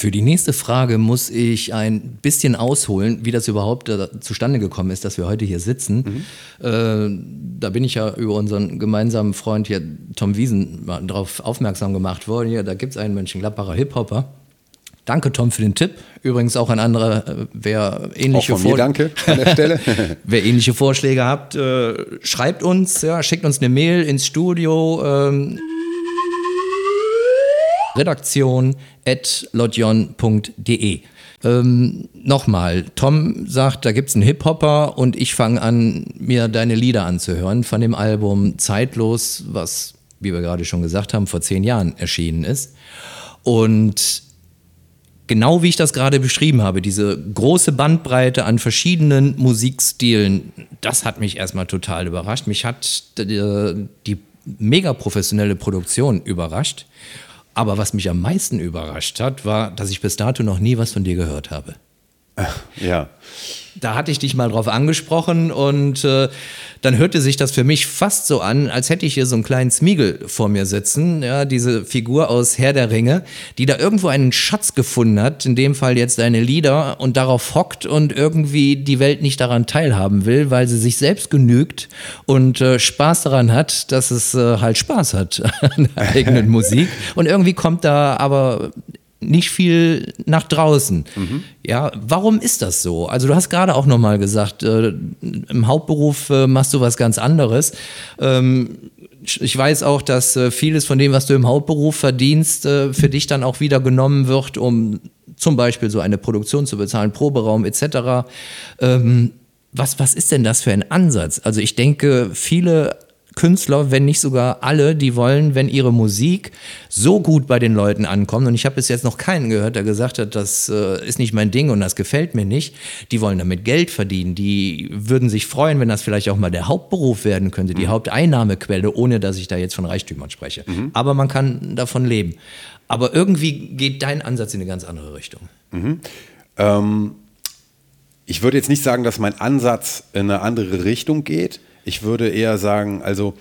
Für die nächste Frage muss ich ein bisschen ausholen, wie das überhaupt äh, zustande gekommen ist, dass wir heute hier sitzen. Mhm. Äh, da bin ich ja über unseren gemeinsamen Freund hier, Tom Wiesen, darauf aufmerksam gemacht worden. Ja, da gibt es einen Mönchengladbacher Hip-Hopper. Danke, Tom, für den Tipp. Übrigens auch ein anderer, äh, wer ähnliche, auch von mir, danke an der Stelle. wer ähnliche Vorschläge habt, äh, schreibt uns, ja, schickt uns eine Mail ins Studio. Ähm, redaktion lodjon.de. Ähm, Nochmal, Tom sagt, da gibt es einen Hip-Hopper und ich fange an, mir deine Lieder anzuhören von dem Album Zeitlos, was, wie wir gerade schon gesagt haben, vor zehn Jahren erschienen ist. Und genau wie ich das gerade beschrieben habe, diese große Bandbreite an verschiedenen Musikstilen, das hat mich erstmal total überrascht. Mich hat die, die mega professionelle Produktion überrascht. Aber was mich am meisten überrascht hat, war, dass ich bis dato noch nie was von dir gehört habe. Ja. Da hatte ich dich mal drauf angesprochen und äh, dann hörte sich das für mich fast so an, als hätte ich hier so einen kleinen Smiegel vor mir sitzen, ja, diese Figur aus Herr der Ringe, die da irgendwo einen Schatz gefunden hat, in dem Fall jetzt deine Lieder und darauf hockt und irgendwie die Welt nicht daran teilhaben will, weil sie sich selbst genügt und äh, Spaß daran hat, dass es äh, halt Spaß hat an der eigenen Musik. Und irgendwie kommt da aber nicht viel nach draußen. Mhm. Ja, warum ist das so? Also du hast gerade auch noch mal gesagt, äh, im Hauptberuf äh, machst du was ganz anderes. Ähm, ich weiß auch, dass äh, vieles von dem, was du im Hauptberuf verdienst, äh, für dich dann auch wieder genommen wird, um zum Beispiel so eine Produktion zu bezahlen, Proberaum etc. Ähm, was, was ist denn das für ein Ansatz? Also ich denke, viele Künstler, wenn nicht sogar alle, die wollen, wenn ihre Musik so gut bei den Leuten ankommt, und ich habe bis jetzt noch keinen gehört, der gesagt hat, das äh, ist nicht mein Ding und das gefällt mir nicht, die wollen damit Geld verdienen, die würden sich freuen, wenn das vielleicht auch mal der Hauptberuf werden könnte, die mhm. Haupteinnahmequelle, ohne dass ich da jetzt von Reichtümern spreche. Mhm. Aber man kann davon leben. Aber irgendwie geht dein Ansatz in eine ganz andere Richtung. Mhm. Ähm, ich würde jetzt nicht sagen, dass mein Ansatz in eine andere Richtung geht. Ich würde eher sagen, also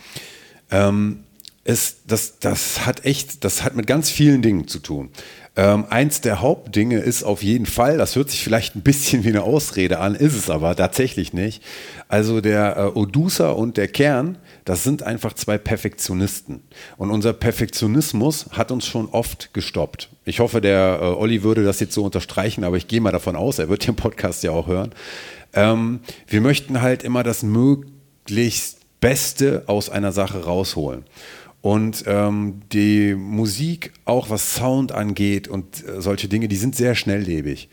Ähm, ist, das, das hat echt, das hat mit ganz vielen Dingen zu tun. Ähm, eins der Hauptdinge ist auf jeden Fall, das hört sich vielleicht ein bisschen wie eine Ausrede an, ist es aber tatsächlich nicht. Also der äh, Odusa und der Kern, das sind einfach zwei Perfektionisten. Und unser Perfektionismus hat uns schon oft gestoppt. Ich hoffe, der äh, Olli würde das jetzt so unterstreichen, aber ich gehe mal davon aus, er wird den Podcast ja auch hören. Ähm, wir möchten halt immer das möglichst Beste aus einer Sache rausholen. Und ähm, die Musik, auch was Sound angeht und äh, solche Dinge, die sind sehr schnelllebig.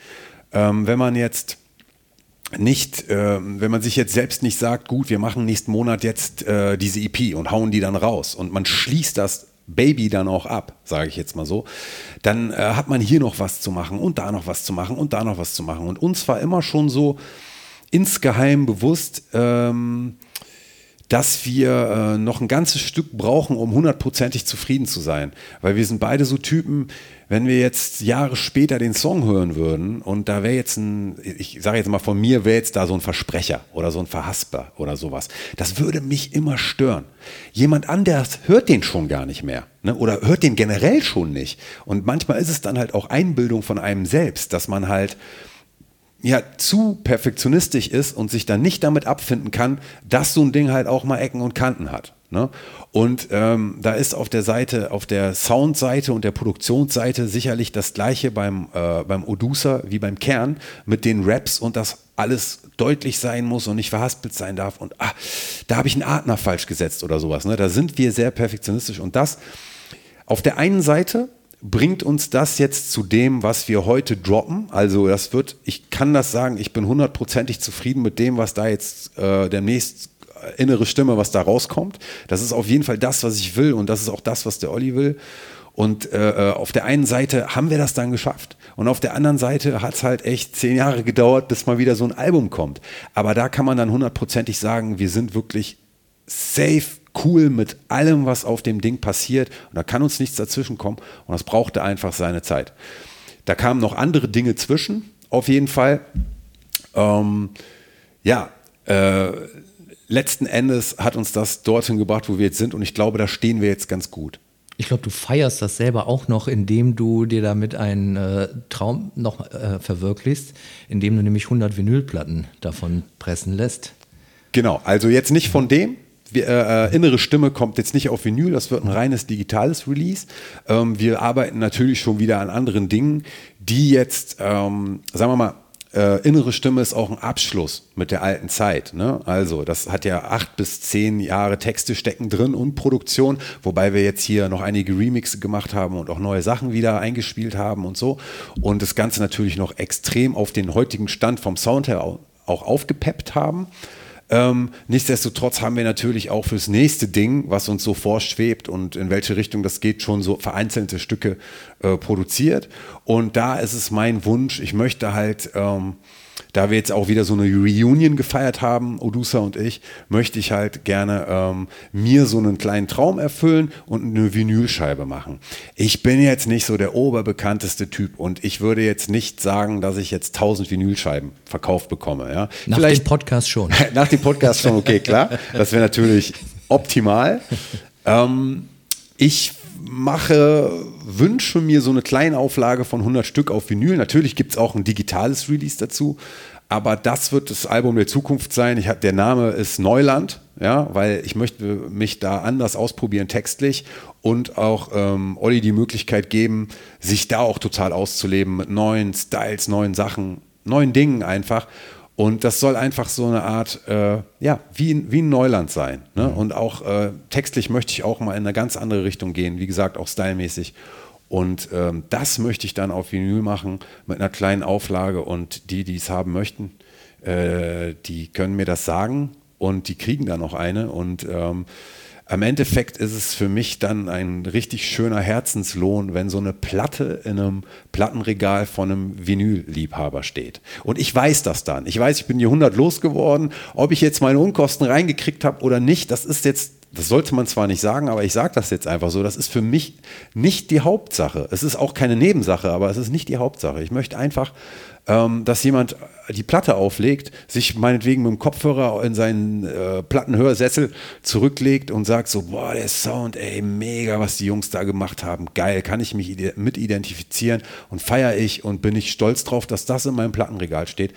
Ähm, wenn man jetzt nicht, äh, wenn man sich jetzt selbst nicht sagt, gut, wir machen nächsten Monat jetzt äh, diese EP und hauen die dann raus und man schließt das Baby dann auch ab, sage ich jetzt mal so, dann äh, hat man hier noch was zu machen und da noch was zu machen und da noch was zu machen. Und uns war immer schon so insgeheim bewusst, ähm, dass wir äh, noch ein ganzes Stück brauchen, um hundertprozentig zufrieden zu sein. Weil wir sind beide so Typen, wenn wir jetzt Jahre später den Song hören würden und da wäre jetzt ein, ich sage jetzt mal von mir, wäre jetzt da so ein Versprecher oder so ein Verhasper oder sowas. Das würde mich immer stören. Jemand anders hört den schon gar nicht mehr ne? oder hört den generell schon nicht. Und manchmal ist es dann halt auch Einbildung von einem selbst, dass man halt ja zu perfektionistisch ist und sich dann nicht damit abfinden kann, dass so ein Ding halt auch mal Ecken und Kanten hat. Ne? Und ähm, da ist auf der Seite, auf der Soundseite und der Produktionsseite sicherlich das gleiche beim, äh, beim Odusa wie beim Kern mit den Raps und das alles deutlich sein muss und nicht verhaspelt sein darf. Und ah, da habe ich einen Adner falsch gesetzt oder sowas. Ne? Da sind wir sehr perfektionistisch und das auf der einen Seite bringt uns das jetzt zu dem, was wir heute droppen? Also das wird, ich kann das sagen, ich bin hundertprozentig zufrieden mit dem, was da jetzt äh, demnächst äh, innere Stimme, was da rauskommt. Das ist auf jeden Fall das, was ich will und das ist auch das, was der Olli will. Und äh, äh auf der einen Seite haben wir das dann geschafft und auf der anderen Seite hat es halt echt zehn Jahre gedauert, bis mal wieder so ein Album kommt. Aber da kann man dann hundertprozentig sagen, wir sind wirklich safe cool mit allem, was auf dem Ding passiert. Und da kann uns nichts dazwischen kommen. Und das brauchte einfach seine Zeit. Da kamen noch andere Dinge zwischen, auf jeden Fall. Ähm, ja, äh, letzten Endes hat uns das dorthin gebracht, wo wir jetzt sind. Und ich glaube, da stehen wir jetzt ganz gut. Ich glaube, du feierst das selber auch noch, indem du dir damit einen äh, Traum noch äh, verwirklichst, indem du nämlich 100 Vinylplatten davon pressen lässt. Genau, also jetzt nicht von dem, wir, äh, äh, innere Stimme kommt jetzt nicht auf Vinyl, das wird ein reines digitales Release. Ähm, wir arbeiten natürlich schon wieder an anderen Dingen, die jetzt, ähm, sagen wir mal, äh, innere Stimme ist auch ein Abschluss mit der alten Zeit. Ne? Also, das hat ja acht bis zehn Jahre Texte stecken drin und Produktion, wobei wir jetzt hier noch einige Remixe gemacht haben und auch neue Sachen wieder eingespielt haben und so. Und das Ganze natürlich noch extrem auf den heutigen Stand vom Sound her auch aufgepeppt haben. Ähm, nichtsdestotrotz haben wir natürlich auch fürs nächste Ding, was uns so vorschwebt und in welche Richtung das geht, schon so vereinzelte Stücke äh, produziert. Und da ist es mein Wunsch, ich möchte halt ähm, da wir jetzt auch wieder so eine Reunion gefeiert haben, Odusa und ich, möchte ich halt gerne ähm, mir so einen kleinen Traum erfüllen und eine Vinylscheibe machen. Ich bin jetzt nicht so der oberbekannteste Typ und ich würde jetzt nicht sagen, dass ich jetzt 1000 Vinylscheiben verkauft bekomme. Ja? Nach Vielleicht, dem Podcast schon. nach dem Podcast schon, okay, klar. Das wäre natürlich optimal. Ähm, ich mache, wünsche mir so eine kleine Auflage von 100 Stück auf Vinyl. Natürlich gibt es auch ein digitales Release dazu, aber das wird das Album der Zukunft sein. Ich, der Name ist Neuland, ja, weil ich möchte mich da anders ausprobieren textlich und auch ähm, Olli die Möglichkeit geben, sich da auch total auszuleben mit neuen Styles, neuen Sachen, neuen Dingen einfach. Und das soll einfach so eine Art, äh, ja, wie, wie ein Neuland sein. Ne? Mhm. Und auch äh, textlich möchte ich auch mal in eine ganz andere Richtung gehen, wie gesagt, auch stylmäßig. Und ähm, das möchte ich dann auf Vinyl machen mit einer kleinen Auflage. Und die, die es haben möchten, äh, die können mir das sagen und die kriegen dann noch eine. Und ähm, am Endeffekt ist es für mich dann ein richtig schöner Herzenslohn, wenn so eine Platte in einem Plattenregal von einem Vinylliebhaber steht. Und ich weiß das dann. Ich weiß, ich bin 100 losgeworden. Ob ich jetzt meine Unkosten reingekriegt habe oder nicht, das ist jetzt das sollte man zwar nicht sagen, aber ich sage das jetzt einfach so, das ist für mich nicht die Hauptsache. Es ist auch keine Nebensache, aber es ist nicht die Hauptsache. Ich möchte einfach, ähm, dass jemand die Platte auflegt, sich meinetwegen mit dem Kopfhörer in seinen äh, Plattenhörsessel zurücklegt und sagt so, boah, der Sound, ey, mega, was die Jungs da gemacht haben, geil, kann ich mich mit identifizieren und feiere ich und bin ich stolz drauf, dass das in meinem Plattenregal steht.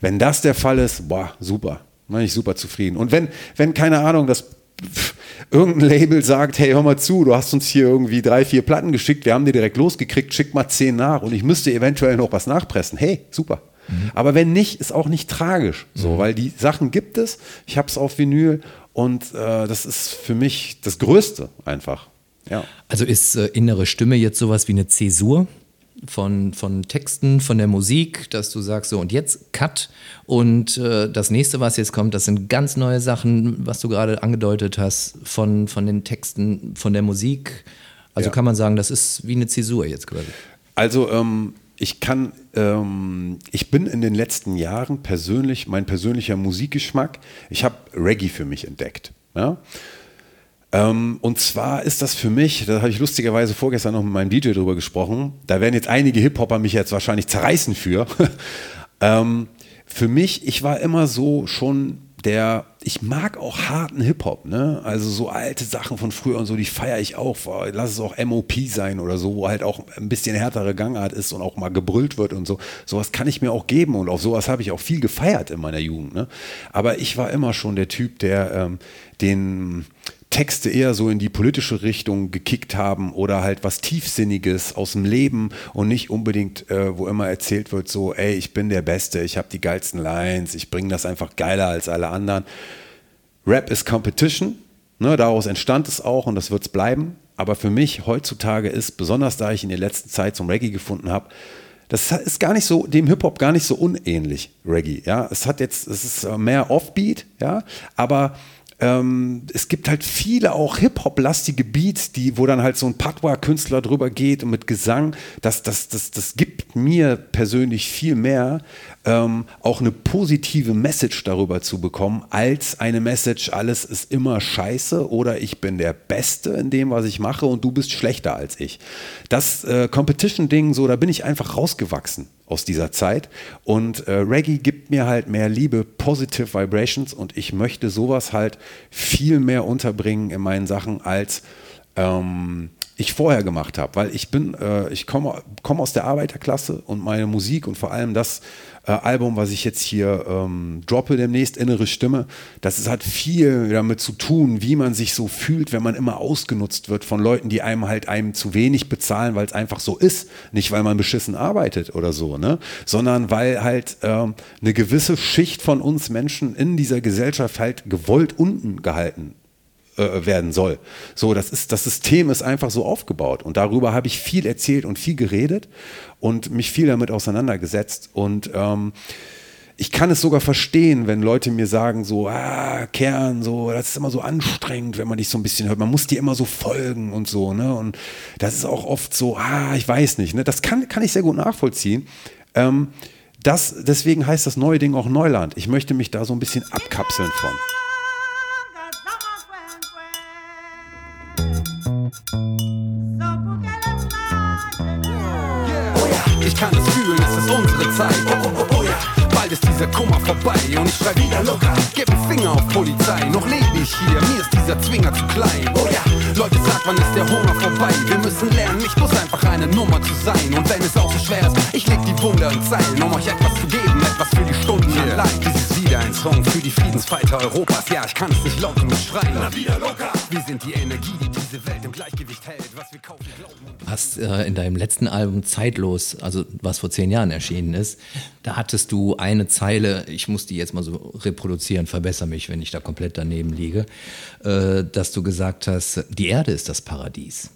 Wenn das der Fall ist, boah, super, bin ich super zufrieden. Und wenn, wenn keine Ahnung, das irgendein Label sagt, hey, hör mal zu, du hast uns hier irgendwie drei, vier Platten geschickt, wir haben die direkt losgekriegt, schick mal zehn nach und ich müsste eventuell noch was nachpressen. Hey, super. Mhm. Aber wenn nicht, ist auch nicht tragisch, so, mhm. weil die Sachen gibt es. Ich habe es auf Vinyl und äh, das ist für mich das Größte einfach. Ja. Also ist äh, innere Stimme jetzt sowas wie eine Zäsur? Von, von Texten, von der Musik, dass du sagst, so und jetzt Cut und äh, das nächste, was jetzt kommt, das sind ganz neue Sachen, was du gerade angedeutet hast, von, von den Texten, von der Musik. Also ja. kann man sagen, das ist wie eine Zäsur jetzt quasi. Also ähm, ich kann, ähm, ich bin in den letzten Jahren persönlich, mein persönlicher Musikgeschmack, ich habe Reggae für mich entdeckt. Ja? Ähm, und zwar ist das für mich, da habe ich lustigerweise vorgestern noch mit meinem DJ drüber gesprochen, da werden jetzt einige Hip-Hopper mich jetzt wahrscheinlich zerreißen für. ähm, für mich, ich war immer so schon der, ich mag auch harten Hip-Hop, ne? Also so alte Sachen von früher und so, die feiere ich auch. Lass es auch MOP sein oder so, wo halt auch ein bisschen härtere Gangart ist und auch mal gebrüllt wird und so. Sowas kann ich mir auch geben und auf sowas habe ich auch viel gefeiert in meiner Jugend, ne? Aber ich war immer schon der Typ, der ähm, den Texte eher so in die politische Richtung gekickt haben oder halt was Tiefsinniges aus dem Leben und nicht unbedingt, äh, wo immer erzählt wird, so, ey, ich bin der Beste, ich habe die geilsten Lines, ich bringe das einfach geiler als alle anderen. Rap ist Competition, ne, daraus entstand es auch und das wird es bleiben. Aber für mich heutzutage ist, besonders da ich in der letzten Zeit zum Reggae gefunden habe, das ist gar nicht so, dem Hip-Hop gar nicht so unähnlich, Reggae. Ja, es hat jetzt, es ist mehr Offbeat, ja, aber ähm, es gibt halt viele auch Hip-Hop-lastige Beats, die, wo dann halt so ein Patois-Künstler drüber geht und mit Gesang. Das, das, das, das gibt mir persönlich viel mehr, ähm, auch eine positive Message darüber zu bekommen, als eine Message, alles ist immer scheiße oder ich bin der Beste in dem, was ich mache und du bist schlechter als ich. Das äh, Competition-Ding, so, da bin ich einfach rausgewachsen aus dieser Zeit. Und äh, Reggae gibt mir halt mehr Liebe, Positive Vibrations und ich möchte sowas halt viel mehr unterbringen in meinen Sachen als ähm, ich vorher gemacht habe, weil ich bin, äh, ich komme komm aus der Arbeiterklasse und meine Musik und vor allem das äh, Album, was ich jetzt hier ähm, droppe demnächst, Innere Stimme, das ist, hat viel damit zu tun, wie man sich so fühlt, wenn man immer ausgenutzt wird von Leuten, die einem halt einem zu wenig bezahlen, weil es einfach so ist, nicht weil man beschissen arbeitet oder so, ne, sondern weil halt ähm, eine gewisse Schicht von uns Menschen in dieser Gesellschaft halt gewollt unten gehalten äh, werden soll. So, das ist, das System ist einfach so aufgebaut und darüber habe ich viel erzählt und viel geredet und mich viel damit auseinandergesetzt und ähm, ich kann es sogar verstehen, wenn Leute mir sagen, so, ah, Kern, so, das ist immer so anstrengend, wenn man dich so ein bisschen hört. Man muss dir immer so folgen und so, ne? Und das ist auch oft so, ah, ich weiß nicht, ne? Das kann, kann ich sehr gut nachvollziehen. Ähm, das, deswegen heißt das neue Ding auch Neuland. Ich möchte mich da so ein bisschen abkapseln von. Ich kann es fühlen, es ist unsere Zeit. Bald ist dieser Kummer vorbei und ich schrei wieder locker. Gib einen Finger auf Polizei, noch lebe ich hier, mir ist dieser Zwinger zu klein. Oh ja, Leute, sagt, wann ist der Hunger vorbei? Wir müssen lernen, nicht bloß einfach eine Nummer zu sein. Und wenn es auch so schwer ist, ich leg die Wunder in Zeilen, um euch etwas zu geben, etwas für die Stunden yeah. allein. Dies ist wieder ein Song für die Friedensfighter Europas. Ja, ich kann es nicht laut genug schreien. Na wieder locker. Wir sind die Energie, die diese Welt im Gleichgewicht hält. Was wir kaufen, glauben. Hast äh, in deinem letzten Album Zeitlos, also was vor zehn Jahren erschienen ist, da hattest du eine Zeile, ich muss die jetzt mal so reproduzieren, verbessere mich, wenn ich da komplett daneben liege, äh, dass du gesagt hast, die Erde ist das Paradies.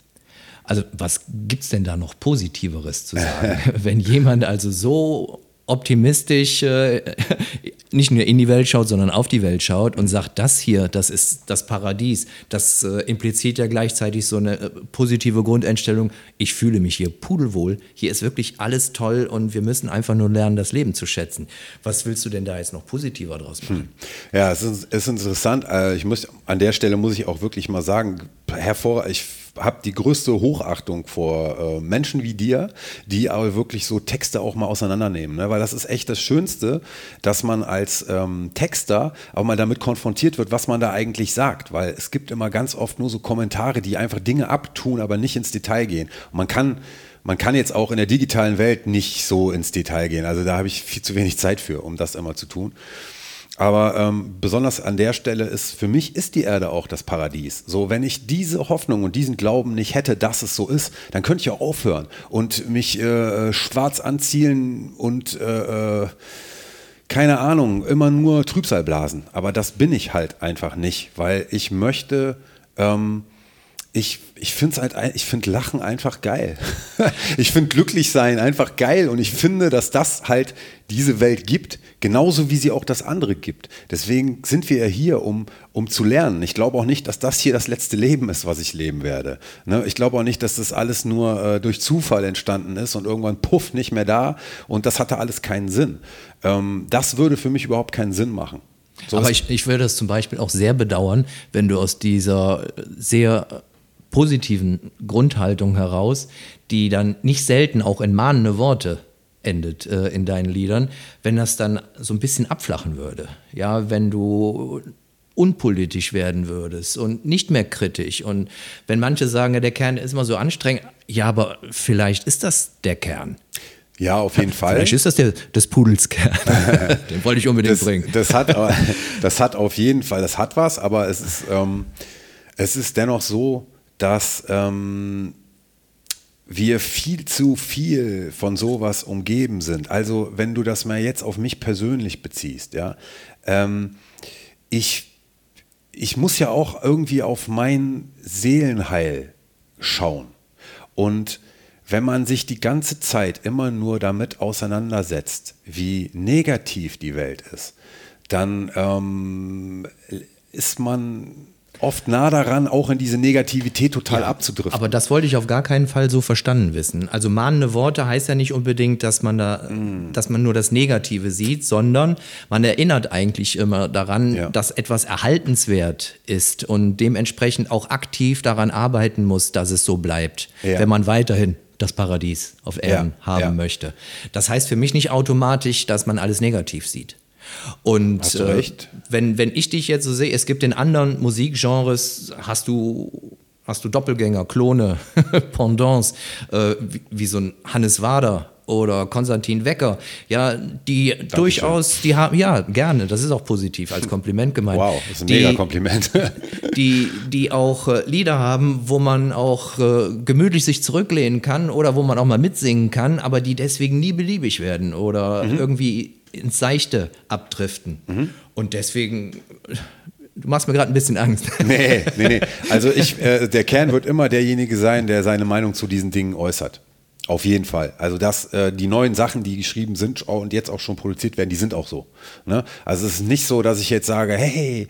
Also was gibt es denn da noch Positiveres zu sagen, wenn jemand also so optimistisch äh, nicht nur in die Welt schaut, sondern auf die Welt schaut und sagt, das hier, das ist das Paradies. Das äh, impliziert ja gleichzeitig so eine äh, positive Grundeinstellung. Ich fühle mich hier pudelwohl. Hier ist wirklich alles toll und wir müssen einfach nur lernen, das Leben zu schätzen. Was willst du denn da jetzt noch positiver draus machen? Hm. Ja, es ist, ist interessant. Äh, ich muss, an der Stelle muss ich auch wirklich mal sagen, hervor, ich habe die größte Hochachtung vor äh, Menschen wie dir, die aber wirklich so Texte auch mal auseinandernehmen. Ne? Weil das ist echt das Schönste, dass man als ähm, Texter auch mal damit konfrontiert wird, was man da eigentlich sagt. Weil es gibt immer ganz oft nur so Kommentare, die einfach Dinge abtun, aber nicht ins Detail gehen. Und man kann man kann jetzt auch in der digitalen Welt nicht so ins Detail gehen. Also da habe ich viel zu wenig Zeit für, um das immer zu tun. Aber ähm, besonders an der Stelle ist, für mich ist die Erde auch das Paradies. So, wenn ich diese Hoffnung und diesen Glauben nicht hätte, dass es so ist, dann könnte ich ja aufhören und mich äh, schwarz anziehen und äh, äh, keine Ahnung, immer nur Trübsal blasen. Aber das bin ich halt einfach nicht, weil ich möchte, ähm, ich, ich finde halt, ich finde Lachen einfach geil. ich finde glücklich sein einfach geil und ich finde, dass das halt diese Welt gibt, genauso wie sie auch das andere gibt. Deswegen sind wir ja hier, um, um zu lernen. Ich glaube auch nicht, dass das hier das letzte Leben ist, was ich leben werde. Ne? Ich glaube auch nicht, dass das alles nur äh, durch Zufall entstanden ist und irgendwann puff nicht mehr da und das hatte alles keinen Sinn. Ähm, das würde für mich überhaupt keinen Sinn machen. So Aber ich, ich würde es zum Beispiel auch sehr bedauern, wenn du aus dieser sehr positiven Grundhaltung heraus, die dann nicht selten auch in mahnende Worte endet äh, in deinen Liedern, wenn das dann so ein bisschen abflachen würde. Ja, wenn du unpolitisch werden würdest und nicht mehr kritisch. Und wenn manche sagen, ja, der Kern ist immer so anstrengend, ja, aber vielleicht ist das der Kern. Ja, auf jeden Fall. Vielleicht ist das der, des Pudels Kern. Den wollte ich unbedingt das, bringen. Das hat, das hat auf jeden Fall, das hat was, aber es ist, ähm, es ist dennoch so, dass ähm, wir viel zu viel von sowas umgeben sind. Also wenn du das mal jetzt auf mich persönlich beziehst, ja, ähm, ich, ich muss ja auch irgendwie auf mein Seelenheil schauen. Und wenn man sich die ganze Zeit immer nur damit auseinandersetzt, wie negativ die Welt ist, dann ähm, ist man oft nah daran, auch in diese Negativität total ja, abzudriften. Aber das wollte ich auf gar keinen Fall so verstanden wissen. Also mahnende Worte heißt ja nicht unbedingt, dass man da, mm. dass man nur das Negative sieht, sondern man erinnert eigentlich immer daran, ja. dass etwas erhaltenswert ist und dementsprechend auch aktiv daran arbeiten muss, dass es so bleibt, ja. wenn man weiterhin das Paradies auf Erden haben möchte. Das heißt für mich nicht automatisch, dass man alles negativ sieht. Und äh, wenn, wenn ich dich jetzt so sehe, es gibt in anderen Musikgenres, hast du, hast du Doppelgänger, Klone, Pendants, äh, wie, wie, so ein Hannes Wader oder Konstantin Wecker, ja, die Dankeschön. durchaus, die haben, ja, gerne, das ist auch positiv als Kompliment gemeint. Wow, das ist ein die, mega Kompliment. die, die auch äh, Lieder haben, wo man auch äh, gemütlich sich zurücklehnen kann oder wo man auch mal mitsingen kann, aber die deswegen nie beliebig werden oder mhm. irgendwie ins Seichte abdriften. Mhm. Und deswegen, du machst mir gerade ein bisschen Angst. Nee, nee, nee. Also ich, äh, der Kern wird immer derjenige sein, der seine Meinung zu diesen Dingen äußert. Auf jeden Fall. Also dass äh, die neuen Sachen, die geschrieben sind und jetzt auch schon produziert werden, die sind auch so. Ne? Also es ist nicht so, dass ich jetzt sage, hey,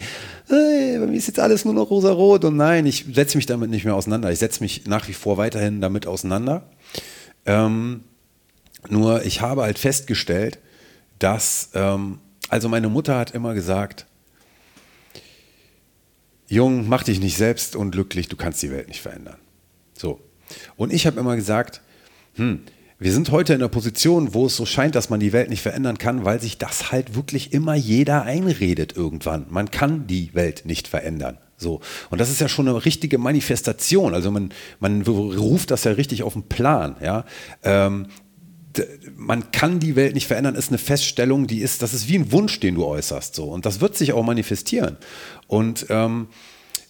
hey bei mir ist jetzt alles nur noch rosa-rot und nein, ich setze mich damit nicht mehr auseinander. Ich setze mich nach wie vor weiterhin damit auseinander. Ähm, nur ich habe halt festgestellt, dass, ähm, also meine Mutter hat immer gesagt, Jung, mach dich nicht selbst unglücklich, du kannst die Welt nicht verändern. So. Und ich habe immer gesagt, hm, wir sind heute in einer Position, wo es so scheint, dass man die Welt nicht verändern kann, weil sich das halt wirklich immer jeder einredet irgendwann. Man kann die Welt nicht verändern. So. Und das ist ja schon eine richtige Manifestation. Also man, man ruft das ja richtig auf den Plan. Ja? Ähm, man kann die Welt nicht verändern, ist eine Feststellung, die ist, das ist wie ein Wunsch, den du äußerst. So. Und das wird sich auch manifestieren. Und ähm,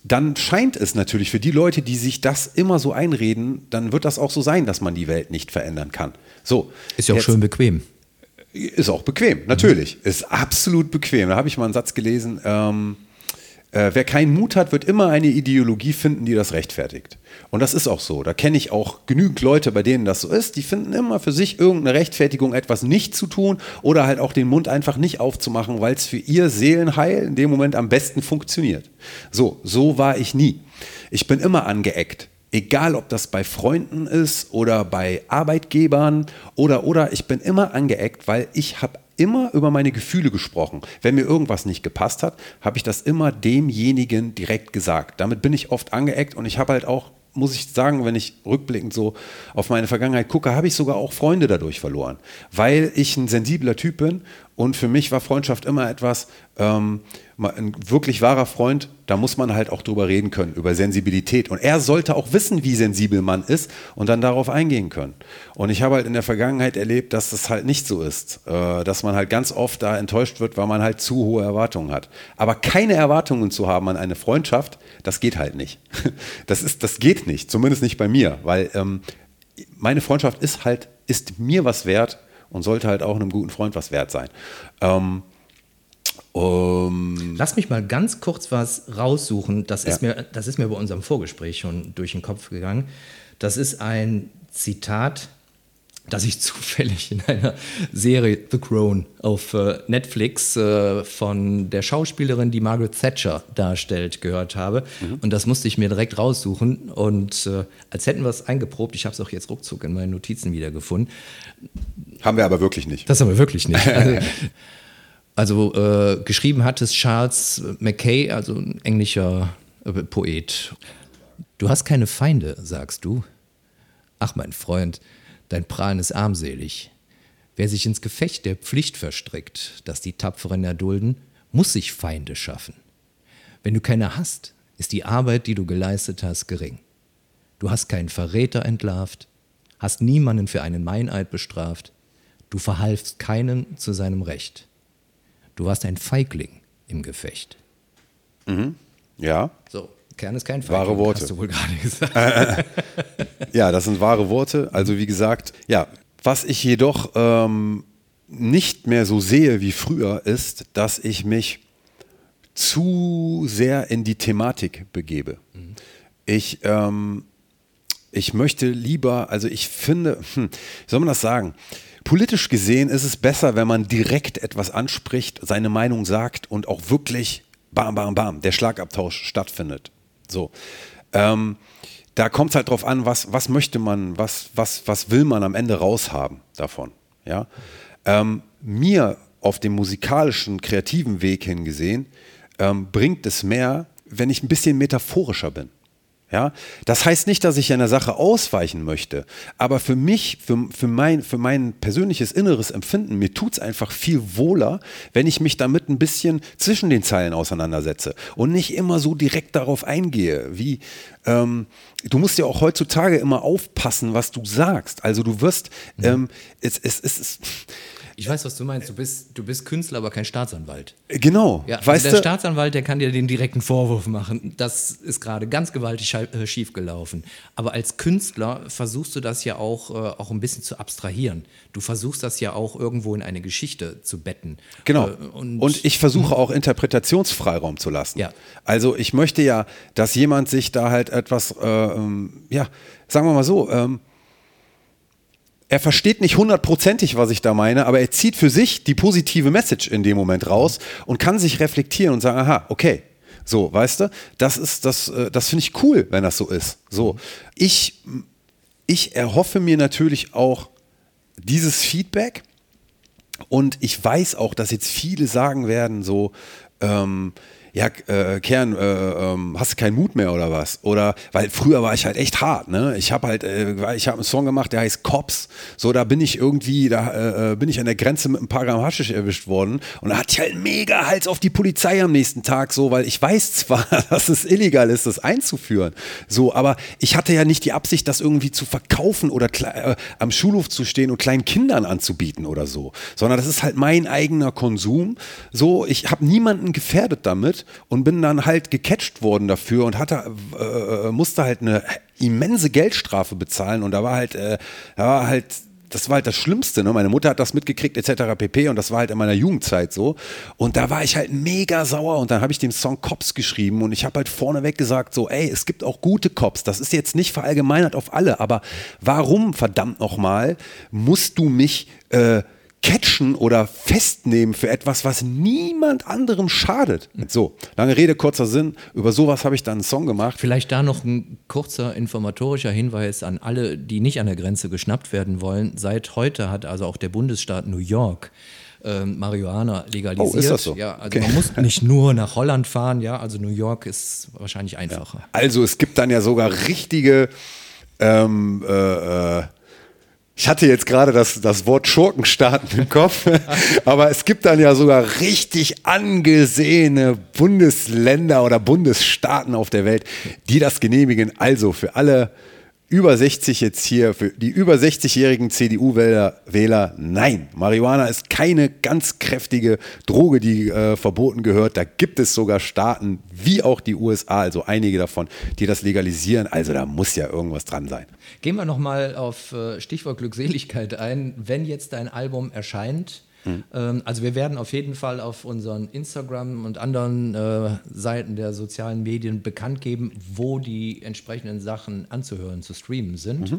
dann scheint es natürlich für die Leute, die sich das immer so einreden, dann wird das auch so sein, dass man die Welt nicht verändern kann. So. Ist ja auch jetzt, schön bequem. Ist auch bequem, natürlich. Mhm. Ist absolut bequem. Da habe ich mal einen Satz gelesen. Ähm, äh, wer keinen Mut hat, wird immer eine Ideologie finden, die das rechtfertigt. Und das ist auch so. Da kenne ich auch genügend Leute, bei denen das so ist. Die finden immer für sich irgendeine Rechtfertigung, etwas nicht zu tun oder halt auch den Mund einfach nicht aufzumachen, weil es für ihr Seelenheil in dem Moment am besten funktioniert. So, so war ich nie. Ich bin immer angeeckt. Egal, ob das bei Freunden ist oder bei Arbeitgebern oder oder ich bin immer angeeckt, weil ich habe immer über meine Gefühle gesprochen. Wenn mir irgendwas nicht gepasst hat, habe ich das immer demjenigen direkt gesagt. Damit bin ich oft angeeckt und ich habe halt auch muss ich sagen, wenn ich rückblickend so auf meine Vergangenheit gucke, habe ich sogar auch Freunde dadurch verloren, weil ich ein sensibler Typ bin und für mich war Freundschaft immer etwas, ähm, ein wirklich wahrer Freund, da muss man halt auch drüber reden können, über Sensibilität. Und er sollte auch wissen, wie sensibel man ist und dann darauf eingehen können. Und ich habe halt in der Vergangenheit erlebt, dass das halt nicht so ist, äh, dass man halt ganz oft da enttäuscht wird, weil man halt zu hohe Erwartungen hat. Aber keine Erwartungen zu haben an eine Freundschaft, das geht halt nicht. Das, ist, das geht nicht, zumindest nicht bei mir, weil ähm, meine Freundschaft ist halt, ist mir was wert und sollte halt auch einem guten Freund was wert sein. Ähm, um Lass mich mal ganz kurz was raussuchen. Das, ja. ist mir, das ist mir bei unserem Vorgespräch schon durch den Kopf gegangen. Das ist ein Zitat, das ich zufällig in einer Serie The Crown auf äh, Netflix äh, von der Schauspielerin, die Margaret Thatcher darstellt, gehört habe. Mhm. Und das musste ich mir direkt raussuchen. Und äh, als hätten wir es eingeprobt, ich habe es auch jetzt ruckzuck in meinen Notizen wiedergefunden. Haben wir aber wirklich nicht. Das haben wir wirklich nicht. Also, also äh, geschrieben hat es Charles Mackay, also ein englischer äh, Poet. Du hast keine Feinde, sagst du. Ach, mein Freund, dein Prahlen ist armselig. Wer sich ins Gefecht der Pflicht verstrickt, das die Tapferen erdulden, muss sich Feinde schaffen. Wenn du keine hast, ist die Arbeit, die du geleistet hast, gering. Du hast keinen Verräter entlarvt, hast niemanden für einen Meineid bestraft, du verhalfst keinem zu seinem Recht. Du warst ein Feigling im Gefecht. Mhm. Ja. So, Kern ist kein Feigling, wahre Worte. hast du wohl gerade gesagt. ja, das sind wahre Worte. Also wie gesagt, ja, was ich jedoch ähm, nicht mehr so sehe wie früher ist, dass ich mich zu sehr in die Thematik begebe. Mhm. Ich, ähm, ich möchte lieber, also ich finde, hm, wie soll man das sagen? Politisch gesehen ist es besser, wenn man direkt etwas anspricht, seine Meinung sagt und auch wirklich bam, bam, bam, der Schlagabtausch stattfindet. So. Ähm, da kommt es halt drauf an, was, was möchte man, was, was, was will man am Ende raushaben davon. Ja? Ähm, mir auf dem musikalischen, kreativen Weg hingesehen, ähm, bringt es mehr, wenn ich ein bisschen metaphorischer bin. Ja, das heißt nicht, dass ich einer Sache ausweichen möchte, aber für mich, für, für, mein, für mein persönliches inneres Empfinden, mir tut es einfach viel wohler, wenn ich mich damit ein bisschen zwischen den Zeilen auseinandersetze und nicht immer so direkt darauf eingehe, wie ähm, du musst ja auch heutzutage immer aufpassen, was du sagst. Also du wirst, mhm. ähm, es, es, es, es ich weiß, was du meinst. Du bist, du bist Künstler, aber kein Staatsanwalt. Genau. Ja, also der du? Staatsanwalt, der kann dir den direkten Vorwurf machen. Das ist gerade ganz gewaltig äh, schief gelaufen. Aber als Künstler versuchst du das ja auch, äh, auch ein bisschen zu abstrahieren. Du versuchst das ja auch irgendwo in eine Geschichte zu betten. Genau. Äh, und, und, ich versuche auch Interpretationsfreiraum zu lassen. Ja. Also ich möchte ja, dass jemand sich da halt etwas, äh, ähm, ja, sagen wir mal so, ähm, er versteht nicht hundertprozentig, was ich da meine, aber er zieht für sich die positive Message in dem Moment raus und kann sich reflektieren und sagen, aha, okay, so, weißt du, das ist das, äh, das finde ich cool, wenn das so ist. So, ich, ich erhoffe mir natürlich auch dieses Feedback und ich weiß auch, dass jetzt viele sagen werden, so, ähm, ja, äh, Kern, äh, ähm, hast du keinen Mut mehr oder was? Oder, weil früher war ich halt echt hart, ne? Ich habe halt, äh, ich habe einen Song gemacht, der heißt Cops. So, da bin ich irgendwie, da äh, äh, bin ich an der Grenze mit ein paar Gramm Haschisch erwischt worden. Und da hatte ich halt mega Hals auf die Polizei am nächsten Tag, so, weil ich weiß zwar, dass es illegal ist, das einzuführen. So, aber ich hatte ja nicht die Absicht, das irgendwie zu verkaufen oder äh, am Schulhof zu stehen und kleinen Kindern anzubieten oder so. Sondern das ist halt mein eigener Konsum. So, ich habe niemanden gefährdet damit und bin dann halt gecatcht worden dafür und hatte, äh, musste halt eine immense Geldstrafe bezahlen und da war halt, äh, da war halt das war halt das Schlimmste. Ne? Meine Mutter hat das mitgekriegt etc. pp. Und das war halt in meiner Jugendzeit so. Und da war ich halt mega sauer und dann habe ich den Song Cops geschrieben und ich habe halt vorneweg gesagt so, ey, es gibt auch gute Cops. Das ist jetzt nicht verallgemeinert auf alle, aber warum verdammt nochmal musst du mich äh, catchen oder festnehmen für etwas, was niemand anderem schadet. So, lange Rede, kurzer Sinn. Über sowas habe ich dann einen Song gemacht. Vielleicht da noch ein kurzer informatorischer Hinweis an alle, die nicht an der Grenze geschnappt werden wollen. Seit heute hat also auch der Bundesstaat New York ähm, Marihuana legalisiert. Oh, ist das so? Ja, also Okay. man muss nicht nur nach Holland fahren, ja, also New York ist wahrscheinlich einfacher. Also es gibt dann ja sogar richtige, ähm, äh, äh, ich hatte jetzt gerade das, das Wort Schurkenstaaten im Kopf, aber es gibt dann ja sogar richtig angesehene Bundesländer oder Bundesstaaten auf der Welt, die das genehmigen. Also für alle über 60 jetzt hier, für die über 60-jährigen CDU-Wähler, Wähler, nein, Marihuana ist keine ganz kräftige Droge, die äh, verboten gehört. Da gibt es sogar Staaten wie auch die USA, also einige davon, die das legalisieren. Also da muss ja irgendwas dran sein. Gehen wir nochmal auf äh, Stichwort Glückseligkeit ein. Wenn jetzt dein Album erscheint, ähm, also wir werden auf jeden Fall auf unseren Instagram und anderen äh, Seiten der sozialen Medien bekannt geben, wo die entsprechenden Sachen anzuhören, zu streamen sind.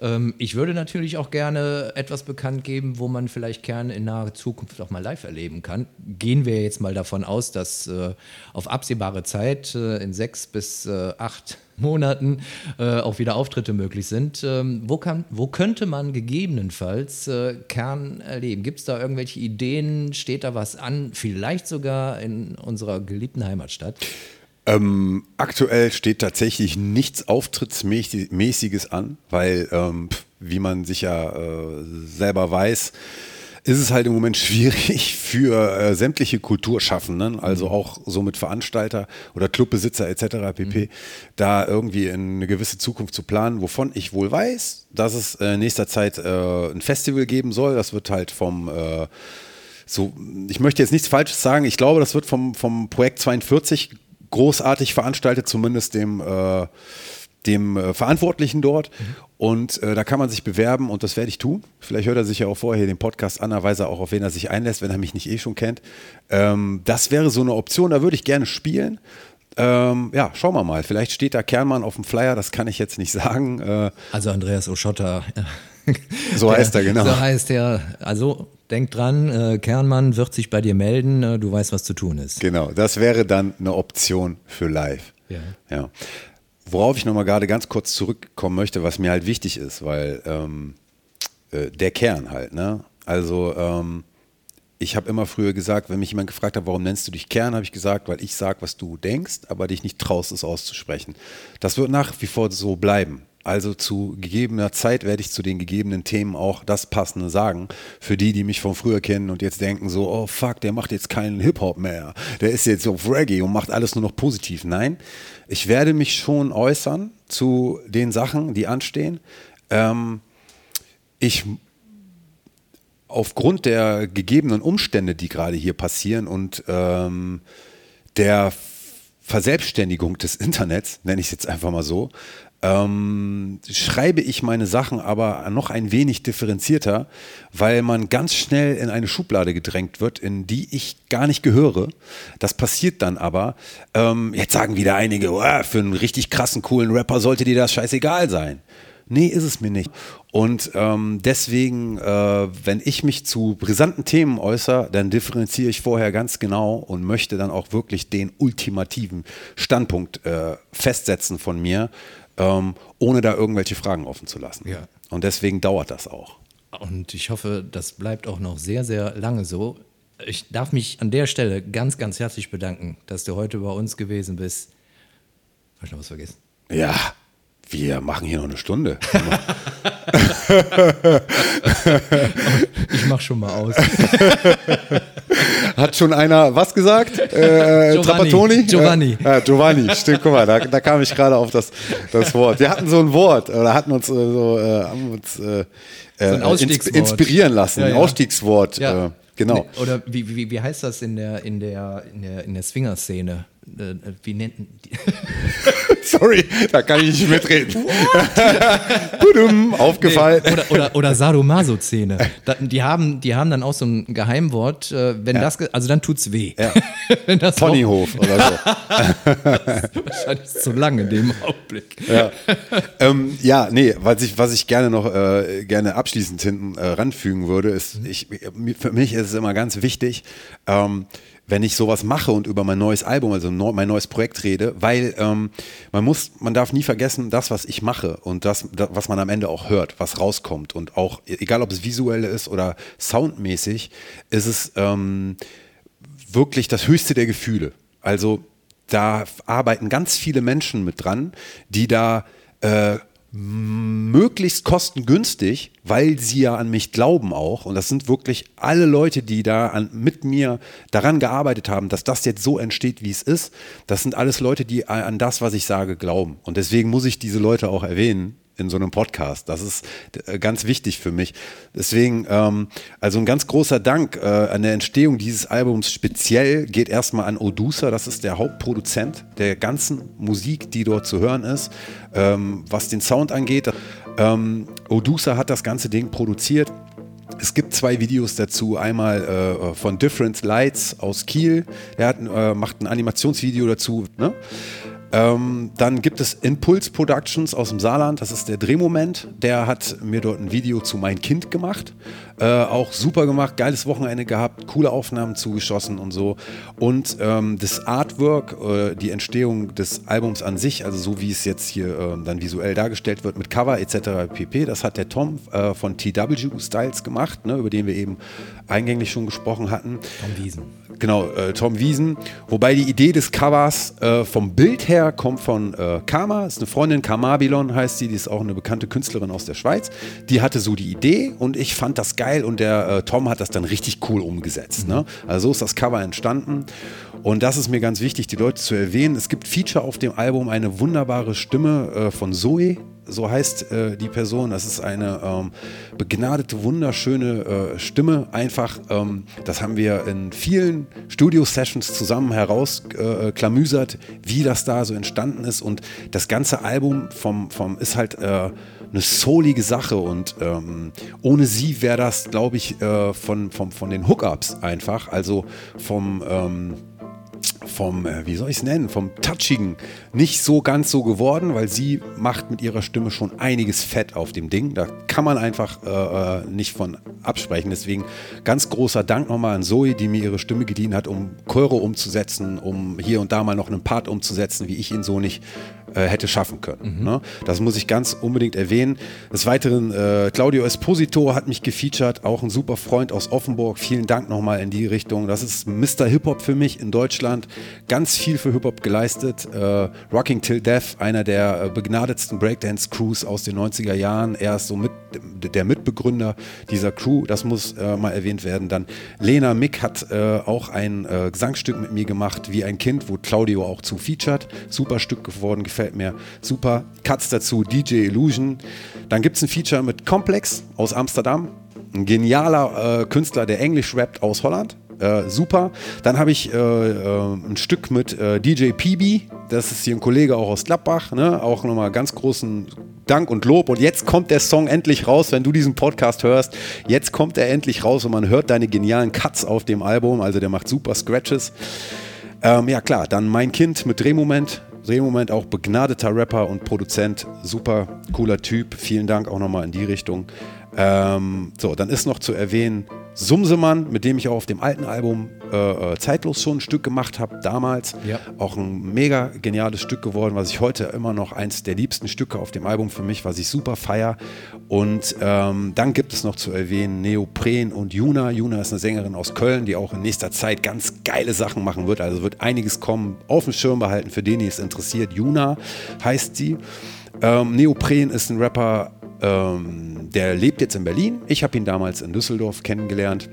Ähm, ich würde natürlich auch gerne etwas bekannt geben, wo man vielleicht gerne in naher Zukunft auch mal live erleben kann. Gehen wir jetzt mal davon aus, dass äh, auf absehbare Zeit äh, in sechs bis äh, acht Monaten äh, auch wieder Auftritte möglich sind. Ähm, wo, kann, wo könnte man gegebenenfalls äh, Kern erleben? Gibt es da irgendwelche Ideen? Steht da was an? Vielleicht sogar in unserer geliebten Heimatstadt? Ähm, aktuell steht tatsächlich nichts Auftrittsmäßiges an, weil, ähm, wie man sich ja äh, selber weiß, ist es halt im Moment schwierig für äh, sämtliche Kulturschaffenden, also auch so mit Veranstalter oder Clubbesitzer etc. pp., da irgendwie in eine gewisse Zukunft zu planen, wovon ich wohl weiß, dass es äh, in nächster Zeit äh, ein Festival geben soll. Das wird halt vom äh, so, ich möchte jetzt nichts Falsches sagen. Ich glaube, das wird vom, vom Projekt 42 großartig veranstaltet, zumindest dem, äh, dem äh, Verantwortlichen dort. Und äh, da kann man sich bewerben und das werde ich tun. Vielleicht hört er sich ja auch vorher den Podcast an, da weiß er auch, auf wen er sich einlässt, wenn er mich nicht eh schon kennt. Ähm, das wäre so eine Option, da würde ich gerne spielen. Ähm, ja, schauen wir mal. Vielleicht steht da Kernmann auf dem Flyer, das kann ich jetzt nicht sagen. Äh, Also Andreas Oschotta. So heißt er, genau. So heißt er. Also denk dran, äh, Kernmann wird sich bei dir melden, äh, du weißt, was zu tun ist. Genau, das wäre dann eine Option für live. Ja. ja. Worauf ich nochmal gerade ganz kurz zurückkommen möchte, was mir halt wichtig ist, weil ähm, äh, der Kern halt, ne? Also ähm, ich habe immer früher gesagt, wenn mich jemand gefragt hat, warum nennst du dich Kern, habe ich gesagt, weil ich sage, was du denkst, aber dich nicht traust, es auszusprechen. Das wird nach wie vor so bleiben. Also zu gegebener Zeit werde ich zu den gegebenen Themen auch das Passende sagen. Für die, die mich von früher kennen und jetzt denken so, oh fuck, der macht jetzt keinen Hip-Hop mehr. Der ist jetzt auf Reggae und macht alles nur noch positiv. Nein, ich werde mich schon äußern zu den Sachen, die anstehen. Ähm, ich aufgrund der gegebenen Umstände, die gerade hier passieren und ähm, der Verselbstständigung des Internets, nenne ich es jetzt einfach mal so, ähm, schreibe ich meine Sachen aber noch ein wenig differenzierter, weil man ganz schnell in eine Schublade gedrängt wird, in die ich gar nicht gehöre. Das passiert dann aber. Ähm, jetzt sagen wieder einige, "Uah, für einen richtig krassen, coolen Rapper sollte dir das scheißegal sein. Nee, ist es mir nicht. Und ähm, deswegen, äh, wenn ich mich zu brisanten Themen äußere, dann differenziere ich vorher ganz genau und möchte dann auch wirklich den ultimativen Standpunkt äh, festsetzen von mir, ähm, ohne da irgendwelche Fragen offen zu lassen. Ja. Und deswegen dauert das auch. Und ich hoffe, das bleibt auch noch sehr, sehr lange so. Ich darf mich an der Stelle ganz, ganz herzlich bedanken, dass du heute bei uns gewesen bist. Hab ich noch was vergessen? Ja, wir machen hier noch eine Stunde. Ich mach schon mal aus. Hat schon einer was gesagt? Äh, Giovanni. Trapattoni? Giovanni. Äh, ja, Giovanni, stimmt, guck mal, da, da kam ich gerade auf das, das Wort. Wir hatten so ein Wort oder hatten uns äh, so, äh, haben uns äh, ein äh, Ausstiegswort. inspirieren lassen. Ja, Ein ja. Ausstiegswort, Ja. äh, genau. Oder wie, wie, wie heißt das in der, in der, in der, in der Swinger-Szene? Äh, wie nennt? Sorry, da kann ich nicht mitreden. Tudum, Aufgefallen. Nee, oder, oder, oder Sadomaso-Szene. Die haben, die haben dann auch so ein Geheimwort, äh, wenn das, ge- also dann tut's weh. Ja. wenn das Ponyhof oder so. auch- wahrscheinlich zu lang in dem Augenblick. ja. ähm, ja, nee, was ich, was ich gerne noch äh, gerne abschließend hinten äh, ranfügen würde, ist, ich, mir- für mich ist es immer ganz wichtig, ähm, wenn ich sowas mache und über mein neues Album, also mein neues Projekt rede, weil ähm, man muss, man darf nie vergessen, das, was ich mache und das, das, was man am Ende auch hört, was rauskommt und auch, egal ob es visuell ist oder soundmäßig, ist es ähm, wirklich das höchste der Gefühle. Also da arbeiten ganz viele Menschen mit dran, die da äh, möglichst kostengünstig, weil sie ja an mich glauben auch. Und das sind wirklich alle Leute, die da an, mit mir daran gearbeitet haben, dass das jetzt so entsteht, wie es ist. Das sind alles Leute, die an das, was ich sage, glauben. Und deswegen muss ich diese Leute auch erwähnen in so einem Podcast. Das ist äh, ganz wichtig für mich. Deswegen, ähm, also ein ganz großer Dank äh, an der Entstehung dieses Albums speziell geht erstmal an Odusa, das ist der Hauptproduzent der ganzen Musik, die dort zu hören ist. Ähm, was den Sound angeht, ähm, Odusa hat das ganze Ding produziert. Es gibt zwei Videos dazu. Einmal äh, von Different Lights aus Kiel. Der hat, äh, macht ein Animationsvideo dazu. Ne? Ähm, dann gibt es Impulse Productions aus dem Saarland, das ist der Drehmoment. Der hat mir dort ein Video zu Mein Kind gemacht. Äh, auch super gemacht, geiles Wochenende gehabt, coole Aufnahmen zugeschossen und so. Und ähm, das Artwork, äh, die Entstehung des Albums an sich, also so wie es jetzt hier äh, dann visuell dargestellt wird mit Cover etc. pp., das hat der Tom äh, von TW Styles gemacht, ne, über den wir eben eingänglich schon gesprochen hatten. Tom Wiesen. Genau, äh, Tom Wiesen. Wobei die Idee des Covers äh, vom Bild her kommt von äh, Karma. Ist eine Freundin, Karmabilon heißt sie. Die ist auch eine bekannte Künstlerin aus der Schweiz. Die hatte so die Idee und ich fand das geil und der äh, Tom hat das dann richtig cool umgesetzt. Ne? Also so ist das Cover entstanden. Und das ist mir ganz wichtig, die Leute zu erwähnen. Es gibt Feature auf dem Album, eine wunderbare Stimme äh, von Zoe. So heißt äh, die Person. Das ist eine ähm, begnadete, wunderschöne äh, Stimme. Einfach, ähm, das haben wir in vielen Studio-Sessions zusammen herausklamüsert, äh, wie das da so entstanden ist. Und das ganze Album vom, vom ist halt äh, eine soulige Sache. Und ähm, ohne sie wäre das, glaube ich, äh, von, vom, von den Hookups einfach. Also vom. Ähm, vom, äh, wie soll ich es nennen, vom Touchigen nicht so ganz so geworden, weil sie macht mit ihrer Stimme schon einiges Fett auf dem Ding. Da kann man einfach äh, äh, nicht von absprechen. Deswegen ganz großer Dank nochmal an Zoe, die mir ihre Stimme geliehen hat, um Chöre umzusetzen, um hier und da mal noch einen Part umzusetzen, wie ich ihn so nicht äh, hätte schaffen können. Ne? Das muss ich ganz unbedingt erwähnen. Des Weiteren, Claudio Esposito hat mich gefeatured, auch ein super Freund aus Offenburg. Vielen Dank nochmal in die Richtung. Das ist Mr. Hip-Hop für mich in Deutschland. Ganz viel für Hip-Hop geleistet. Äh, Rocking Till Death, einer der äh, begnadetsten Breakdance-Crews aus den 90er Jahren. Er ist so mit, der Mitbegründer dieser Crew. Das muss äh, mal erwähnt werden. Dann Lena Mick hat äh, auch ein äh, Gesangsstück mit mir gemacht, wie ein Kind, wo Claudio auch zu featured. Super Stück geworden, gefällt mir super. Cuts dazu, DJ Illusion. Dann gibt es ein Feature mit Complex aus Amsterdam. Ein genialer Künstler, der Englisch rappt aus Holland. Äh, super. Dann habe ich äh, äh, ein Stück mit äh, DJ PB. Das ist hier ein Kollege auch aus Gladbach. Ne? Auch nochmal ganz großen Dank und Lob. Und jetzt kommt der Song endlich raus, wenn du diesen Podcast hörst. Jetzt kommt er endlich raus und man hört deine genialen Cuts auf dem Album. Also der macht super Scratches. Ähm, ja klar, dann Mein Kind mit Drehmoment. Drehmoment auch begnadeter Rapper und Produzent. Super cooler Typ. Vielen Dank auch nochmal in die Richtung. Ähm, so, dann ist noch zu erwähnen Sumsemann, mit dem ich auch auf dem alten Album äh, äh, Zeitlos schon ein Stück gemacht habe, damals. Ja. Auch ein mega geniales Stück geworden, was ich heute immer noch eins der liebsten Stücke auf dem Album für mich, was ich super feier. Und ähm, dann gibt es noch zu erwähnen Neopren und Juna. Juna ist eine Sängerin aus Köln, die auch in nächster Zeit ganz geile Sachen machen wird. Also wird einiges kommen, auf dem Schirm behalten, für den, die es interessiert. Juna heißt sie. Ähm, Neopren ist ein Rapper, ähm, der lebt jetzt in Berlin. Ich habe ihn damals in Düsseldorf kennengelernt.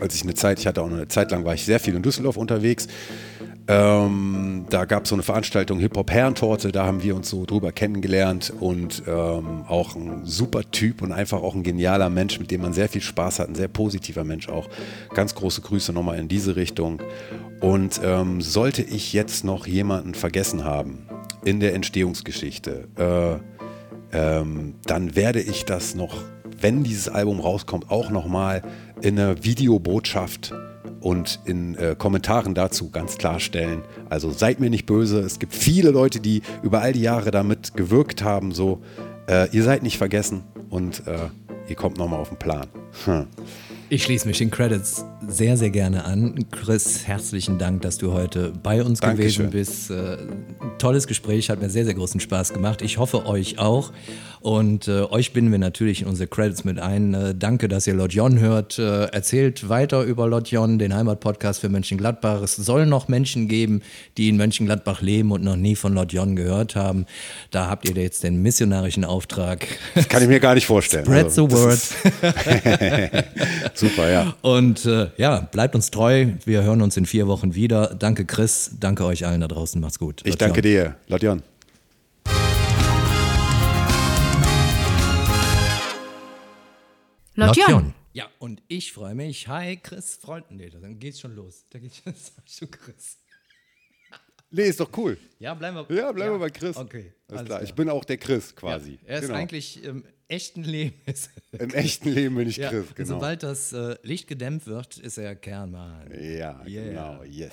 Als ich eine Zeit, ich hatte auch eine Zeit lang, war ich sehr viel in Düsseldorf unterwegs. Ähm, da gab es so eine Veranstaltung Hip-Hop-Herrentorte, da haben wir uns so drüber kennengelernt und ähm, auch ein super Typ und einfach auch ein genialer Mensch, mit dem man sehr viel Spaß hat, ein sehr positiver Mensch auch. Ganz große Grüße nochmal in diese Richtung. Und ähm, sollte ich jetzt noch jemanden vergessen haben in der Entstehungsgeschichte, äh, ähm, dann werde ich das noch, wenn dieses Album rauskommt, auch nochmal in einer Videobotschaft und in äh, Kommentaren dazu ganz klarstellen. Also seid mir nicht böse. Es gibt viele Leute, die über all die Jahre damit gewirkt haben. So, äh, ihr seid nicht vergessen und äh, ihr kommt nochmal auf den Plan. Hm. Ich schließe mich den Credits sehr, sehr gerne an. Chris, herzlichen Dank, dass du heute bei uns Dankeschön. gewesen bist. Äh, tolles Gespräch, hat mir sehr, sehr großen Spaß gemacht. Ich hoffe, euch auch. Und äh, euch binden wir natürlich in unsere Credits mit ein. Äh, danke, dass ihr Lord Jon hört. Äh, erzählt weiter über Lord Jon, den Heimatpodcast für Mönchengladbach. Es soll noch Menschen geben, die in Mönchengladbach leben und noch nie von Lord Jon gehört haben. Da habt ihr jetzt den missionarischen Auftrag. Das kann ich mir gar nicht vorstellen. Spread Also, the word. Super, ja. Und äh, ja, bleibt uns treu. Wir hören uns in vier Wochen wieder. Danke, Chris. Danke euch allen da draußen. Macht's gut. Ich danke dir, Ladion. Lotjon. Ja, und ich freue mich. Hi, Chris, Freund. Nee, dann geht's schon los. Da geht's schon Chris. Nee, ist doch cool. Ja, bleiben wir. Ja, bleiben wir bei Chris. Okay. Alles alles klar. klar. Ich bin auch der Chris quasi. Er ist Genau. eigentlich im echten Leben. Ist, Im echten Leben bin ich ja, Chris, und genau. Sobald das äh, Licht gedämmt wird, ist er Kernmann. Ja, Yeah. genau. Yes.